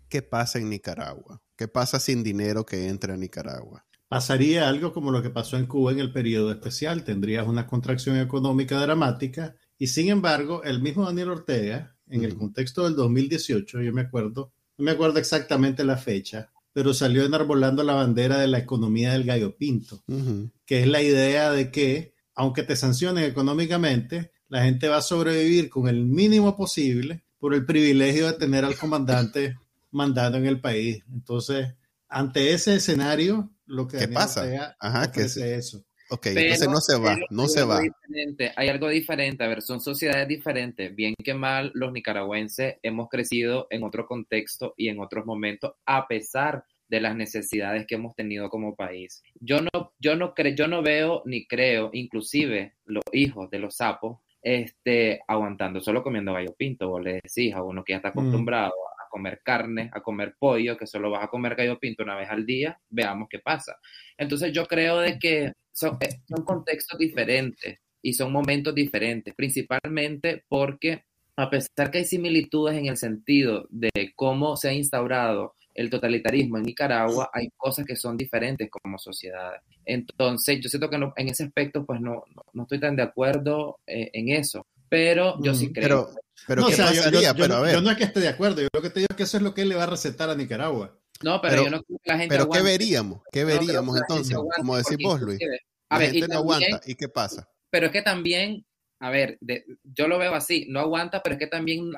¿Qué pasa en Nicaragua? ¿Qué pasa sin dinero que entra a Nicaragua? Pasaría algo como lo que pasó en Cuba en el periodo especial. Tendrías una contracción económica dramática y sin embargo el mismo Daniel Ortega en el contexto del 2018, yo me acuerdo, no me acuerdo exactamente la fecha, pero salió enarbolando la bandera de la economía del gallo pinto, que es la idea de que, aunque te sancionen económicamente, la gente va a sobrevivir con el mínimo posible por el privilegio de tener al comandante mandando en el país. Entonces, ante ese escenario, lo que ¿Qué pasa? Ajá, que es eso. Ok, entonces no se va, no se va. Hay algo diferente, a ver, son sociedades diferentes. Bien que mal, los nicaragüenses hemos crecido en otro contexto y en otros momentos, a pesar de las necesidades que hemos tenido como país. Yo no, yo no creo, yo no veo ni creo, inclusive los hijos de los sapos, este, aguantando solo comiendo gallo pinto, vos le decís a uno que ya está mm. acostumbrado a comer carne, a comer pollo, que solo vas a comer gallo pinto una vez al día, veamos qué pasa. Entonces yo creo de que son, eh, son contextos diferentes y son momentos diferentes, principalmente porque a pesar que hay similitudes en el sentido de cómo se ha instaurado el totalitarismo en Nicaragua, hay cosas que son diferentes como sociedades. Entonces, yo siento que en ese aspecto, pues no, no, estoy tan de acuerdo eh, en eso, pero yo sí mm, creo. Pero, ¿qué pasaría? Yo, pero, yo no es que esté de acuerdo, yo lo que te digo es que eso es lo que él le va a recetar a Nicaragua. No, pero, yo no creo que la gente Pero ¿qué veríamos? ¿Qué veríamos entonces? Como decís vos, Luis. A ver, la gente no aguanta. ¿Y qué pasa? Pero es que también, a ver, yo lo veo así, no aguanta, pero es que también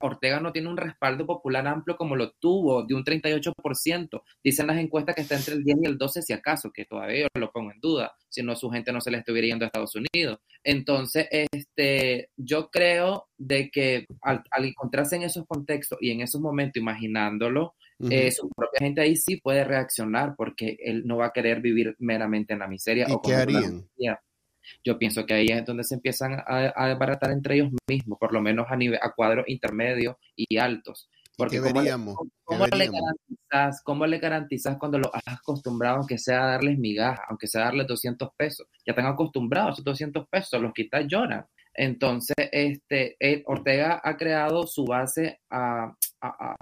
Ortega no tiene un respaldo popular amplio como lo tuvo, de un 38%. Dicen las encuestas que está entre el 10 y el 12, si acaso, que todavía yo lo pongo en duda, si no su gente no se le estuviera yendo a Estados Unidos. Entonces, este, yo creo de que al, encontrarse en esos contextos y en esos momentos, imaginándolo, eh, su propia gente ahí sí puede reaccionar porque él no va a querer vivir meramente en la miseria. ¿Y qué harían? Yo pienso que ahí es donde se empiezan a, a desbaratar entre ellos mismos, por lo menos a, nivel, a cuadros intermedios y altos. Porque ¿Qué veríamos? ¿cómo, le garantizas, ¿Cómo le garantizas cuando lo has acostumbrado, aunque sea a darles migajas, aunque sea darles 200 pesos? Ya están acostumbrados a esos 200 pesos, los quitas, lloran. Entonces, este, Ortega ha creado su base a, a,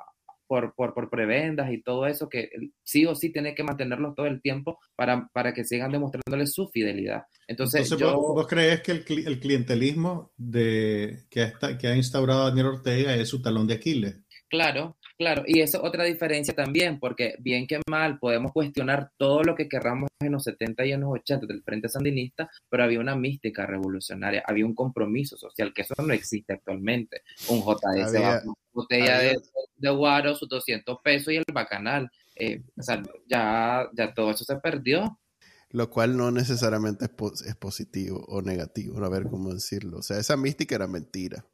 por, por, por, prebendas y todo eso, que sí o sí tiene que mantenerlos todo el tiempo para, para que sigan demostrándole su fidelidad. Entonces, ¿vos, crees que el, el clientelismo de, que, ha, que ha instaurado Daniel Ortega es su talón de Aquiles? Claro, claro. Y eso es otra diferencia también, porque bien que mal podemos cuestionar todo lo que querramos en los 70 y en los 80 del Frente Sandinista, pero había una mística revolucionaria, había un compromiso social, que eso no existe actualmente. Un JS una botella de, de, guaro, sus 200 pesos y el bacanal. Eh, o sea, ya, ya todo eso se perdió. Lo cual no necesariamente es, es positivo o negativo, a ver cómo decirlo. O sea, esa mística era mentira.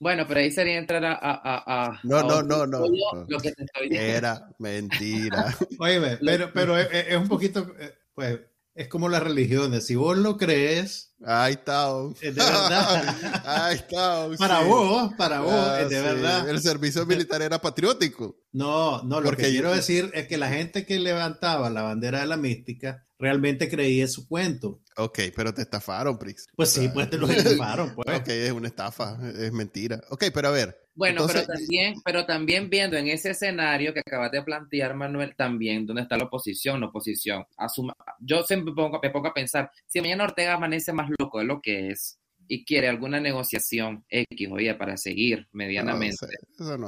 Bueno, pero ahí sería entrar a... a, a no, no, no, no, Lo que te estoy diciendo. Era mentira. Oye, pero, pero es, un poquito, eh, pues, es como las religiones. Si vos lo crees... Ahí está. De verdad. Ahí está. Para vos, para vos, ah, de verdad. El servicio militar era patriótico. No, no, lo que quiero decir es que la gente que levantaba la bandera de la mística realmente creía su cuento. Ok, pero te estafaron, Prix. Pues sí, pues te lo estafaron, pues. ok, es una estafa, es mentira. Ok, pero a ver. Bueno, pero, también, pero también viendo en ese escenario que acabas de plantear, Manuel, también dónde está la oposición, la oposición. Asuma, yo siempre me pongo, me pongo a pensar, si mañana Ortega amanece más loco de lo que es y quiere alguna negociación X o Y para seguir medianamente,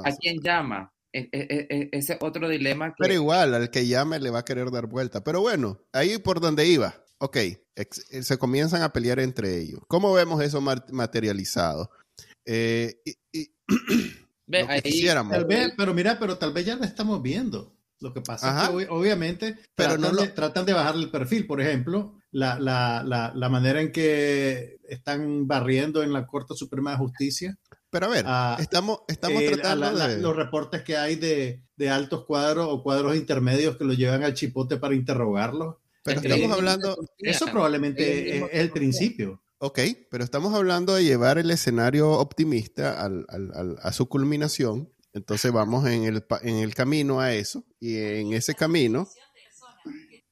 ¿a quién llama? E, e, e, ese otro dilema. Pero igual, al que llame le va a querer dar vuelta. Pero bueno, ahí por donde iba. Ok, eh, se comienzan a pelear entre ellos. ¿Cómo vemos eso materializado? Eh, y, Tal vez, pero mira, pero tal vez ya lo estamos viendo. Lo que pasa es que obviamente pero tratan, no de, tratan de bajar el perfil. Por ejemplo, la, la, la, la, manera en que están barriendo en la Corte Suprema de Justicia pero a ver, ah, estamos, estamos eh, tratando de... Los reportes que hay de, de, altos cuadros o cuadros intermedios que lo llevan al chipote para interrogarlos. Pero estamos hablando... Eso probablemente es, el principio. Ok, pero estamos hablando de llevar el escenario optimista al, al, a su culminación. Entonces vamos en el, en el camino a eso. Y en ese camino...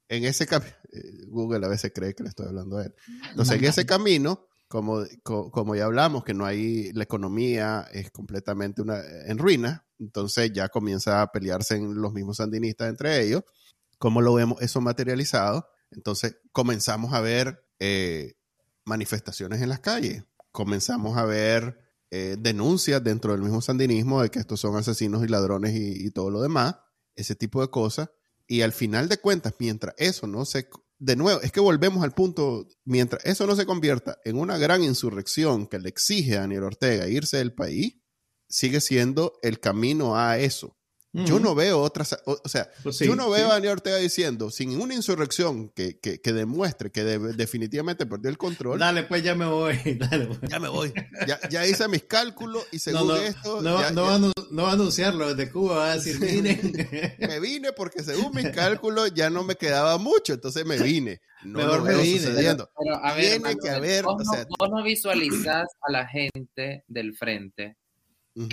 En ese camino... Eh, Google a veces cree que le estoy hablando a él. Entonces, en ese camino como, como ya hablamos, que no hay, la economía es completamente una, en ruina, entonces ya comienza a pelearse en los mismos sandinistas entre ellos. ¿Cómo lo vemos eso materializado? Entonces comenzamos a ver eh, manifestaciones en las calles, comenzamos a ver eh, denuncias dentro del mismo sandinismo de que estos son asesinos y ladrones y, y todo lo demás, ese tipo de cosas. Y al final de cuentas, mientras eso no se de nuevo, es que volvemos al punto, mientras eso no se convierta en una gran insurrección que le exige a Daniel Ortega irse del país, sigue siendo el camino a eso. Yo no veo otras, o, sea, pues yo no veo a Daniel Ortega diciendo, sin una insurrección que, que, que demuestre que definitivamente perdió el control. Dale, pues ya me voy. Dale, pues. Ya me voy. Ya, ya, hice mis cálculos y según no, esto. No, no, va, no, va, a anunciarlo desde Cuba, va a decir, miren. me vine porque según mis cálculos ya no me quedaba mucho, entonces me vine. No Mejor me vine. Sucediendo. Pero, a ver, Tiene que haber. Vos, o sea, vos no visualizás a la gente del frente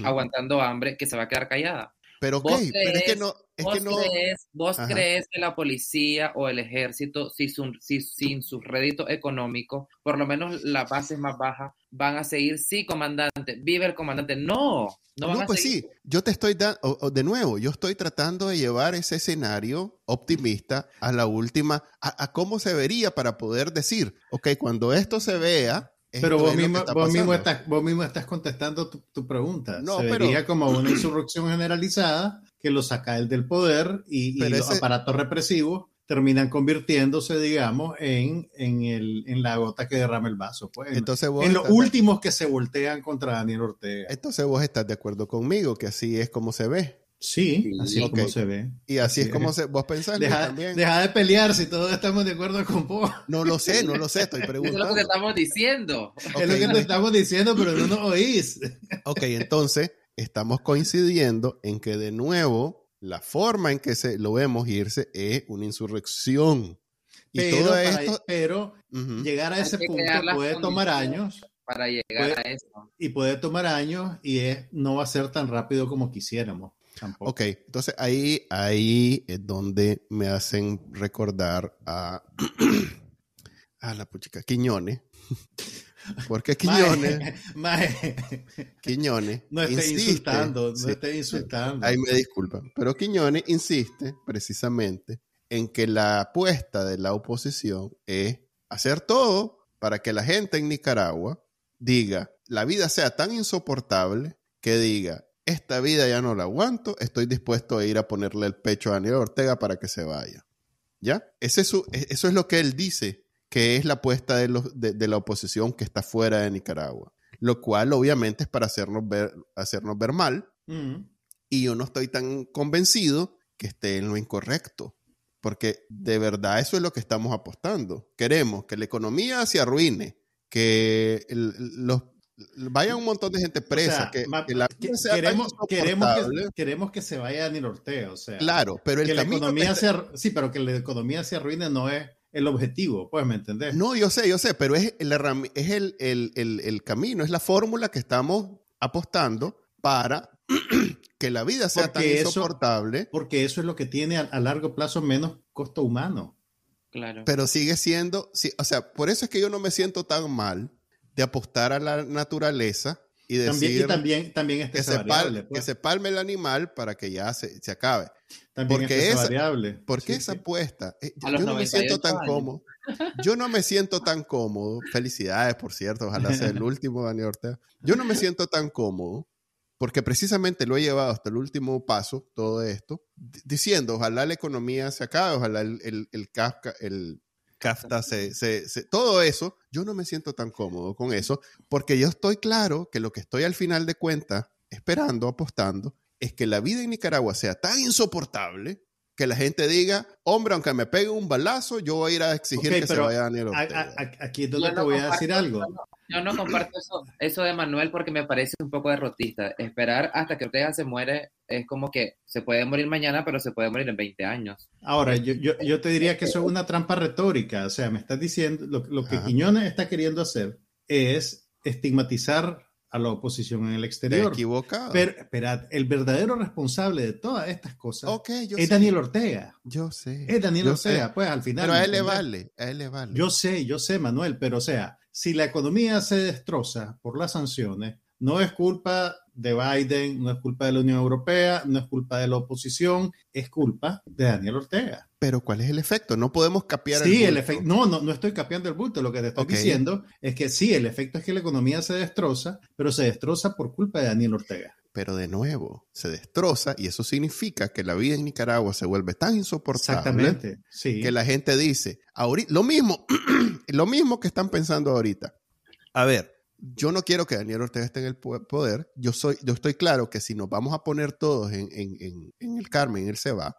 aguantando hambre que se va a quedar callada. Pero ok, pero es que no. Es vos que no... Crees, vos crees que la policía o el ejército, si, si, sin sus réditos económicos, por lo menos las bases más bajas, van a seguir, sí, comandante, vive el comandante. No, no van no, pues sí, yo te estoy dando, de nuevo, yo estoy tratando de llevar ese escenario optimista a la última, a, a cómo se vería para poder decir, ok, cuando esto se vea, pero vos mismo, vos, mismo estás, vos mismo estás contestando tu, pregunta. No, Se vería como una insurrección generalizada que lo saca él del poder y, los aparatos represivos terminan convirtiéndose, digamos, en, en, el, en la gota que derrama el vaso. Pues, entonces en los últimos que se voltean contra Daniel Ortega. Entonces vos estás de acuerdo conmigo que así es como se ve. Sí, así es como se ve. Y así, es como se, vos pensás deja, también. Deja de pelear si todos estamos de acuerdo con vos. No lo sé, no lo sé, estoy preguntando. es lo que estamos diciendo. Es lo que te estamos diciendo, pero no nos oís. Ok, entonces estamos coincidiendo en que de nuevo la forma en que se, lo vemos irse es una insurrección. Y pero, todo esto, pero llegar a ese punto puede tomar años. Para llegar a eso. Y puede tomar años y es, no va a ser tan rápido como quisiéramos. Ok, entonces ahí, ahí es donde me hacen recordar a, a la puchica Quiñones. Porque Quiñones. Quiñones. No esté insultando, no esté insultando. Ahí me disculpan. Pero Quiñones insiste precisamente en que la apuesta de la oposición es hacer todo para que la gente en Nicaragua diga, la vida sea tan insoportable que diga, esta vida ya no la aguanto, estoy dispuesto a ir a ponerle el pecho a Daniel Ortega para que se vaya. ¿Ya? Ese es e, eso es lo que él dice, que es la apuesta de, de, la oposición que está fuera de Nicaragua. Lo cual obviamente es para hacernos ver, hacernos ver mal. Mm. Y yo no estoy tan convencido que esté en lo incorrecto. Porque de verdad eso es lo que estamos apostando. Queremos que la economía se arruine, que los vaya un montón de gente presa. que, queremos, queremos, que, queremos que se vaya Daniel Ortega. O sea, claro, pero el que la economía se, sí, pero que la economía se arruine no es el objetivo, pues, ¿me entendés? No, yo sé, yo sé, pero es, el, es el, el, el, el camino, es la fórmula que estamos apostando para que la vida sea tan insoportable. porque eso es lo que tiene a, a, largo plazo menos costo humano. Claro. Pero sigue siendo, sí, o sea, por eso es que yo no me siento tan mal de apostar a la naturaleza y decir también, también, que, se palme, que pues. se palme el animal para que ya se, se acabe. También porque esa, variable. Porque esa apuesta, eh, yo no me siento tan cómodo. Yo no me siento tan cómodo. Felicidades, por cierto, ojalá sea el último, Dani Ortega. Yo no me siento tan cómodo porque precisamente lo he llevado hasta el último paso, todo esto, diciendo, ojalá la economía se acabe, ojalá el, el, el, el CAFTA, se, se, todo eso, yo no me siento tan cómodo con eso, porque yo estoy claro que lo que estoy al final de cuentas esperando, apostando, es que la vida en Nicaragua sea tan insoportable que la gente diga, hombre, aunque me pegue un balazo, yo voy a ir a exigir que se vaya Daniel Ortega. aquí es donde te voy a decir algo. Yo no, comparto eso, eso de Manuel porque me parece un poco derrotista. Esperar hasta que Ortega se muere es como que se puede morir mañana, pero se puede morir en 20 años. Ahora, yo, yo, yo te diría que eso es una trampa retórica. O sea, me estás diciendo, lo, lo que Quiñones está queriendo hacer es estigmatizar a la oposición en el exterior. Equivocado. Pero, esperad, el verdadero responsable de todas estas cosas es Daniel Ortega. Yo sé. Es Daniel Ortega, pues al final. Pero a él le vale, a él le vale. Yo sé, yo sé, Manuel, pero o sea, si la economía se destroza por las sanciones, no es culpa de Biden, no es culpa de la Unión Europea, no es culpa de la oposición, es culpa de Daniel Ortega. Pero ¿cuál es el efecto? No podemos capear sí, el efecto. No, no, no estoy capeando el bulto. Lo que te estoy diciendo es que sí, el efecto es que la economía se destroza, pero se destroza por culpa de Daniel Ortega. Pero de nuevo, se destroza y eso significa que la vida en Nicaragua se vuelve tan insoportable que la gente dice, ahorita, lo mismo, lo mismo que están pensando ahorita. A ver, yo no quiero que Daniel Ortega esté en el poder. Yo, soy, yo estoy claro que si nos vamos a poner todos en, en, en, el Carmen, él se va.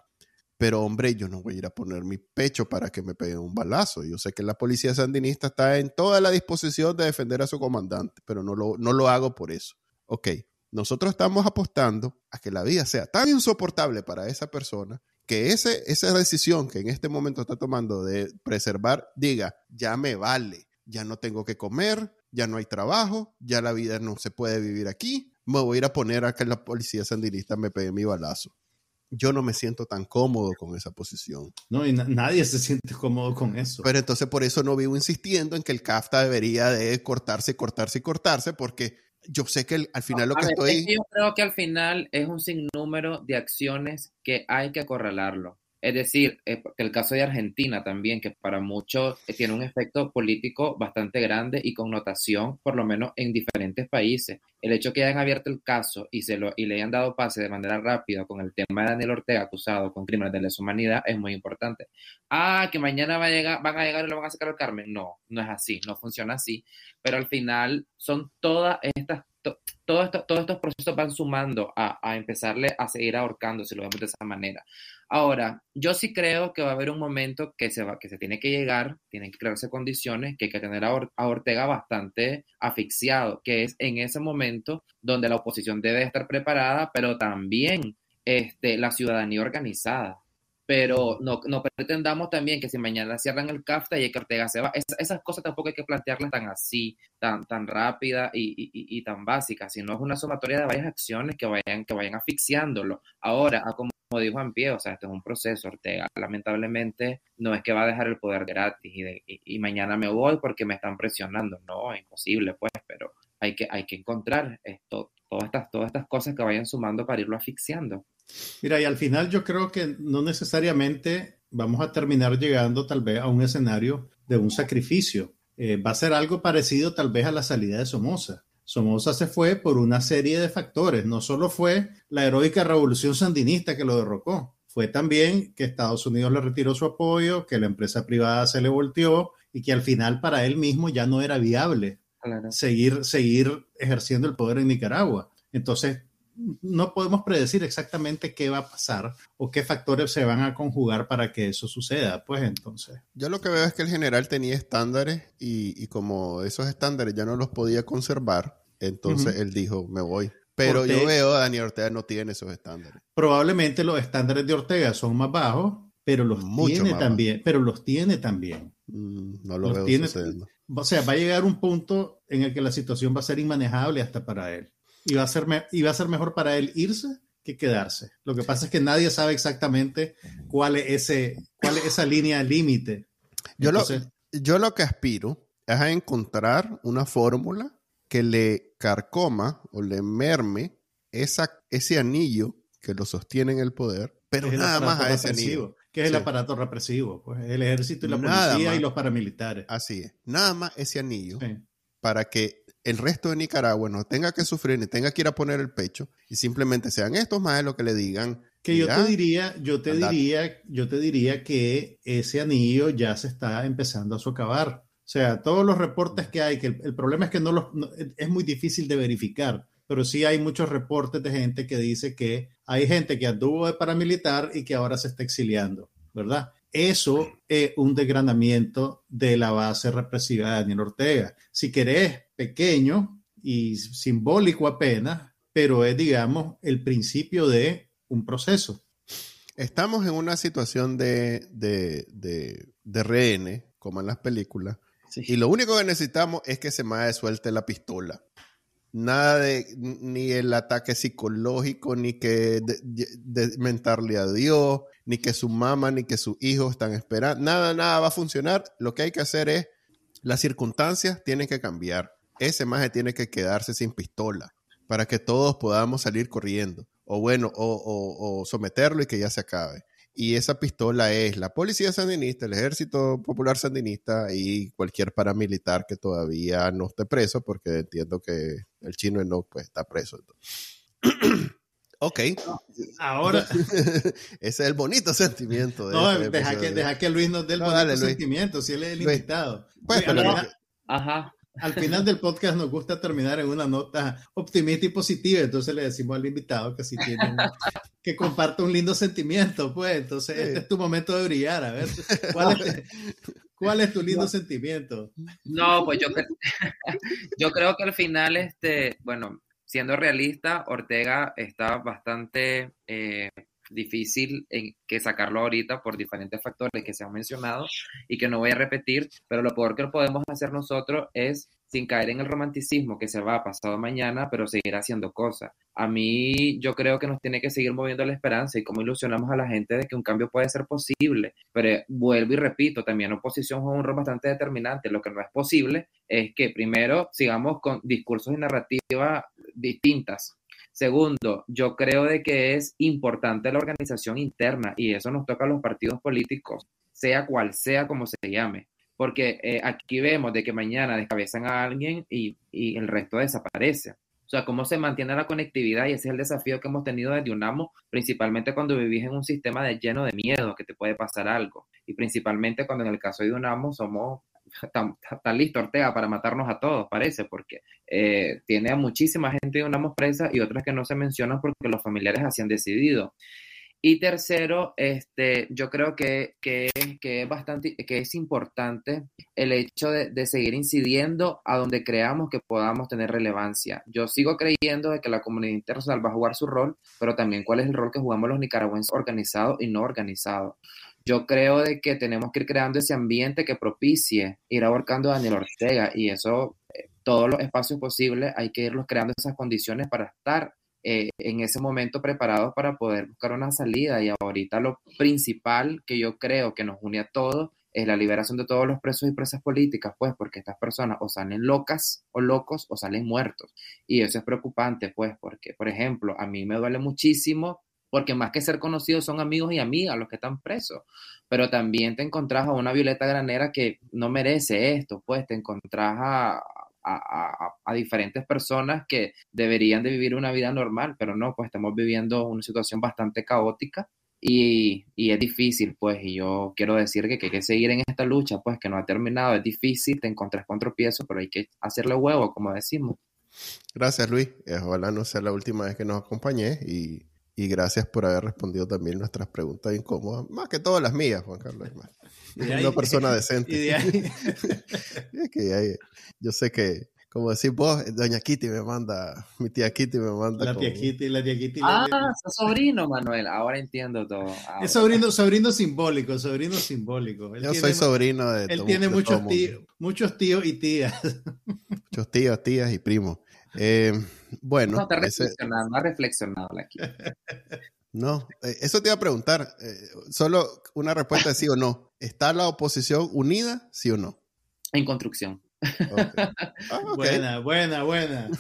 Pero hombre, yo no voy a ir a poner mi pecho para que me peguen un balazo. Yo sé que la policía sandinista está en toda la disposición de defender a su comandante, pero no lo, no lo hago por eso. Ok, nosotros estamos apostando a que la vida sea tan insoportable para esa persona que ese, esa decisión que en este momento está tomando de preservar diga, ya me vale, ya no tengo que comer, ya no hay trabajo, ya la vida no se puede vivir aquí, me voy a ir a poner a que la policía sandinista me pegue mi balazo. Yo no me siento tan cómodo con esa posición. No, y nadie se siente cómodo con eso. Pero entonces por eso no vivo insistiendo en que el CAFTA debería de cortarse, cortarse y cortarse, porque yo sé que al final lo que estoy... yo creo que al final es un sinnúmero de acciones que hay que acorralarlo. Es decir, el caso de Argentina también, que para muchos eh, tiene un efecto político bastante grande y connotación, por lo menos en diferentes países. El hecho que hayan abierto el caso y, se lo, y le hayan dado pase de manera rápida con el tema de Daniel Ortega acusado con crímenes de lesa humanidad es muy importante. Ah, que mañana va a llegar, van a llegar y lo van a sacar al Carmen. No, no es así, no funciona así. Pero al final son todas estas todos estos procesos van sumando a, a, empezarle a seguir ahorcando, si lo vemos de esa manera. Ahora, yo sí creo que va a haber un momento que se, va, que se tiene que llegar, tienen que crearse condiciones, que hay que tener a, Ortega bastante asfixiado, que es en ese momento donde la oposición debe estar preparada, pero también este, la ciudadanía organizada pero no, pretendamos también que si mañana cierran el CAFTA y que Ortega se va, esas cosas tampoco hay que plantearlas tan así, tan, tan rápida y, y, y, tan básicas, sino es una sumatoria de varias acciones que vayan, que vayan asfixiándolo. Ahora, como dijo en pie, o sea, este es un proceso, Ortega, lamentablemente no es que va a dejar el poder gratis y, y, mañana me voy porque me están presionando, no, imposible, pues, pero hay que, hay que encontrar esto, todas estas, todas estas cosas que vayan sumando para irlo asfixiando. Mira, y al final yo creo que no necesariamente vamos a terminar llegando tal vez a un escenario de un sacrificio. Eh, va a ser algo parecido tal vez a la salida de Somoza. Somoza se fue por una serie de factores. No solo fue la heroica revolución sandinista que lo derrocó, fue también que Estados Unidos le retiró su apoyo, que la empresa privada se le volteó y que al final para él mismo ya no era viable seguir, seguir ejerciendo el poder en Nicaragua. Entonces, no podemos predecir exactamente qué va a pasar o qué factores se van a conjugar para que eso suceda. Pues entonces. Yo lo que veo es que el general tenía estándares y, como esos estándares ya no los podía conservar, entonces él dijo, me voy. Pero yo veo a Daniel Ortega no tiene esos estándares. Probablemente los estándares de Ortega son más bajos, pero los tiene también. Pero los tiene también. Mm, no lo veo sucediendo. O sea, va a llegar un punto en el que la situación va a ser inmanejable hasta para él y va a ser, va a ser mejor para él irse que quedarse. Lo que pasa es que nadie sabe exactamente cuál es, ese, cuál es esa línea límite. Yo, lo, yo lo que aspiro es a encontrar una fórmula que le carcoma o le merme esa, ese anillo que lo sostiene en el poder, pero nada más a ese anillo. Que es el aparato represivo, pues el ejército y la policía y los paramilitares. Así es, nada más ese anillo para que el resto de Nicaragua no tenga que sufrir ni tenga que ir a poner el pecho y simplemente sean estos más lo que le digan. Que yo te diría, yo te diría, yo te diría que ese anillo ya se está empezando a socavar. O sea, todos los reportes que hay, que el, problema es que no los, es muy difícil de verificar, pero sí hay muchos reportes de gente que dice que hay gente que anduvo de paramilitar y que ahora se está exiliando, ¿verdad? Eso es un desgranamiento de la base represiva de Daniel Ortega. Si querés, pequeño y simbólico apenas, pero es, digamos, el principio de un proceso. Estamos en una situación de, de, de, rehenes, como en las películas, y lo único que necesitamos es que se me suelte la pistola. Nada de ni el ataque psicológico, ni que de, mentarle a Dios, ni que su mamá, ni que sus hijos están esperando. Nada, nada va a funcionar. Lo que hay que hacer es, las circunstancias tienen que cambiar ese maje tiene que quedarse sin pistola para que todos podamos salir corriendo. O bueno, o, someterlo y que ya se acabe. Y esa pistola es la policía sandinista, el ejército popular sandinista y cualquier paramilitar que todavía no esté preso, porque entiendo que el chino no pues, está preso. ok. Ahora. Ese es el bonito sentimiento. no, este deja que, deja que, Luis nos dé el bonito sentimiento, si él es el invitado. Pues, Ajá Al final del podcast nos gusta terminar en una nota optimista y positiva, entonces le decimos al invitado que si tiene que comparte un lindo sentimiento, pues entonces este es tu momento de brillar, a ver, ¿cuál es, tu lindo sentimiento? No, pues yo, yo creo que al final, este, bueno, siendo realista, Ortega está bastante eh, difícil en que sacarlo ahorita por diferentes factores que se han mencionado y que no voy a repetir, pero lo peor que podemos hacer nosotros es sin caer en el romanticismo que se va pasado mañana, pero seguir haciendo cosas. A mí yo creo que nos tiene que seguir moviendo la esperanza y cómo ilusionamos a la gente de que un cambio puede ser posible. Pero vuelvo y repito, también oposición juega un rol bastante determinante. Lo que no es posible es que primero sigamos con discursos y narrativas distintas Segundo, yo creo de que es importante la organización interna y eso nos toca a los partidos políticos, sea cual sea como se llame, porque eh, aquí vemos de que mañana descabezan a alguien y, el resto desaparece. O sea, cómo se mantiene la conectividad y ese es el desafío que hemos tenido desde UNAMO, principalmente cuando vivís en un sistema lleno de miedo, que te puede pasar algo. Y principalmente cuando en el caso de UNAMO somos está, listo Ortega para matarnos a todos, parece, porque eh, tiene a muchísima gente de una presa y otras que no se mencionan porque los familiares así han decidido. Y tercero, este, yo creo que, que, que, es bastante, que es importante el hecho de, seguir incidiendo a donde creamos que podamos tener relevancia. Yo sigo creyendo de que la comunidad internacional va a jugar su rol, pero también cuál es el rol que jugamos los nicaragüenses organizados y no organizados yo creo de que tenemos que ir creando ese ambiente que propicie ir abarcando a Daniel Ortega y eso, eh, todos los espacios posibles, hay que irlos creando esas condiciones para estar eh, en ese momento preparados para poder buscar una salida. Y ahorita lo principal que yo creo que nos une a todos es la liberación de todos los presos y presas políticas, pues porque estas personas o salen locas o locos o salen muertos. Y eso es preocupante, pues, porque, por ejemplo, a mí me duele muchísimo porque más que ser conocidos son amigos y amigas los que están presos, pero también te encontrás a una Violeta Granera que no merece esto, pues te encontrás a, diferentes personas que deberían de vivir una vida normal, pero no, pues estamos viviendo una situación bastante caótica y, es difícil, pues, y yo quiero decir que, que, hay que seguir en esta lucha, pues, que no ha terminado, es difícil, te encontrás con tropiezo, pero hay que hacerle huevo, como decimos. Gracias, Luis. Ojalá no sea la última vez que nos acompañe y y gracias por haber respondido también nuestras preguntas incómodas, más que todas las mías, Juan Carlos. Una persona decente. Y de ahí. que yo sé que, como decís vos, doña Kitty me manda, mi tía Kitty me manda. La tía Kitty, la tía Kitty. Ah, es sobrino, Manuel. Ahora entiendo todo. Es sobrino, sobrino simbólico, sobrino simbólico. yo soy sobrino de Él tiene muchos, tíos, muchos tíos y tías. Muchos tíos, tías y primos. Eh, bueno. No, te reflexionado, no ha reflexionado aquí. No, eh, eso te iba a preguntar. Eh, solo una respuesta de sí o no. ¿Está la oposición unida, sí o no? En construcción. Ah, buena, buena, buena.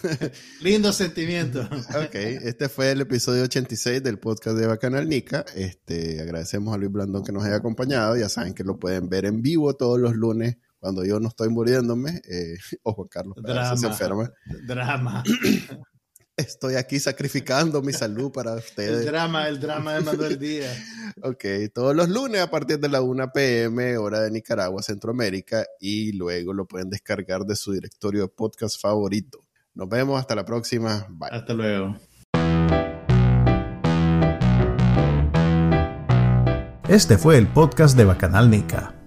Lindo sentimiento. ok, este fue el episodio 86 del podcast de Bacanal Nica. Este, agradecemos a Luis Blandón que nos haya acompañado. Ya saben que lo pueden ver en vivo todos los lunes cuando yo no estoy muriéndome, eh, o Juan Carlos drama, se enferma. Drama. Estoy aquí sacrificando mi salud para ustedes. El drama, el drama de Manuel Díaz. ok, todos los lunes a partir de la 1 pm, hora de Nicaragua, Centroamérica, y luego lo pueden descargar de su directorio de podcast favorito. Nos vemos hasta la próxima. Bye. Hasta luego. Este fue el podcast de Bacanal Nica.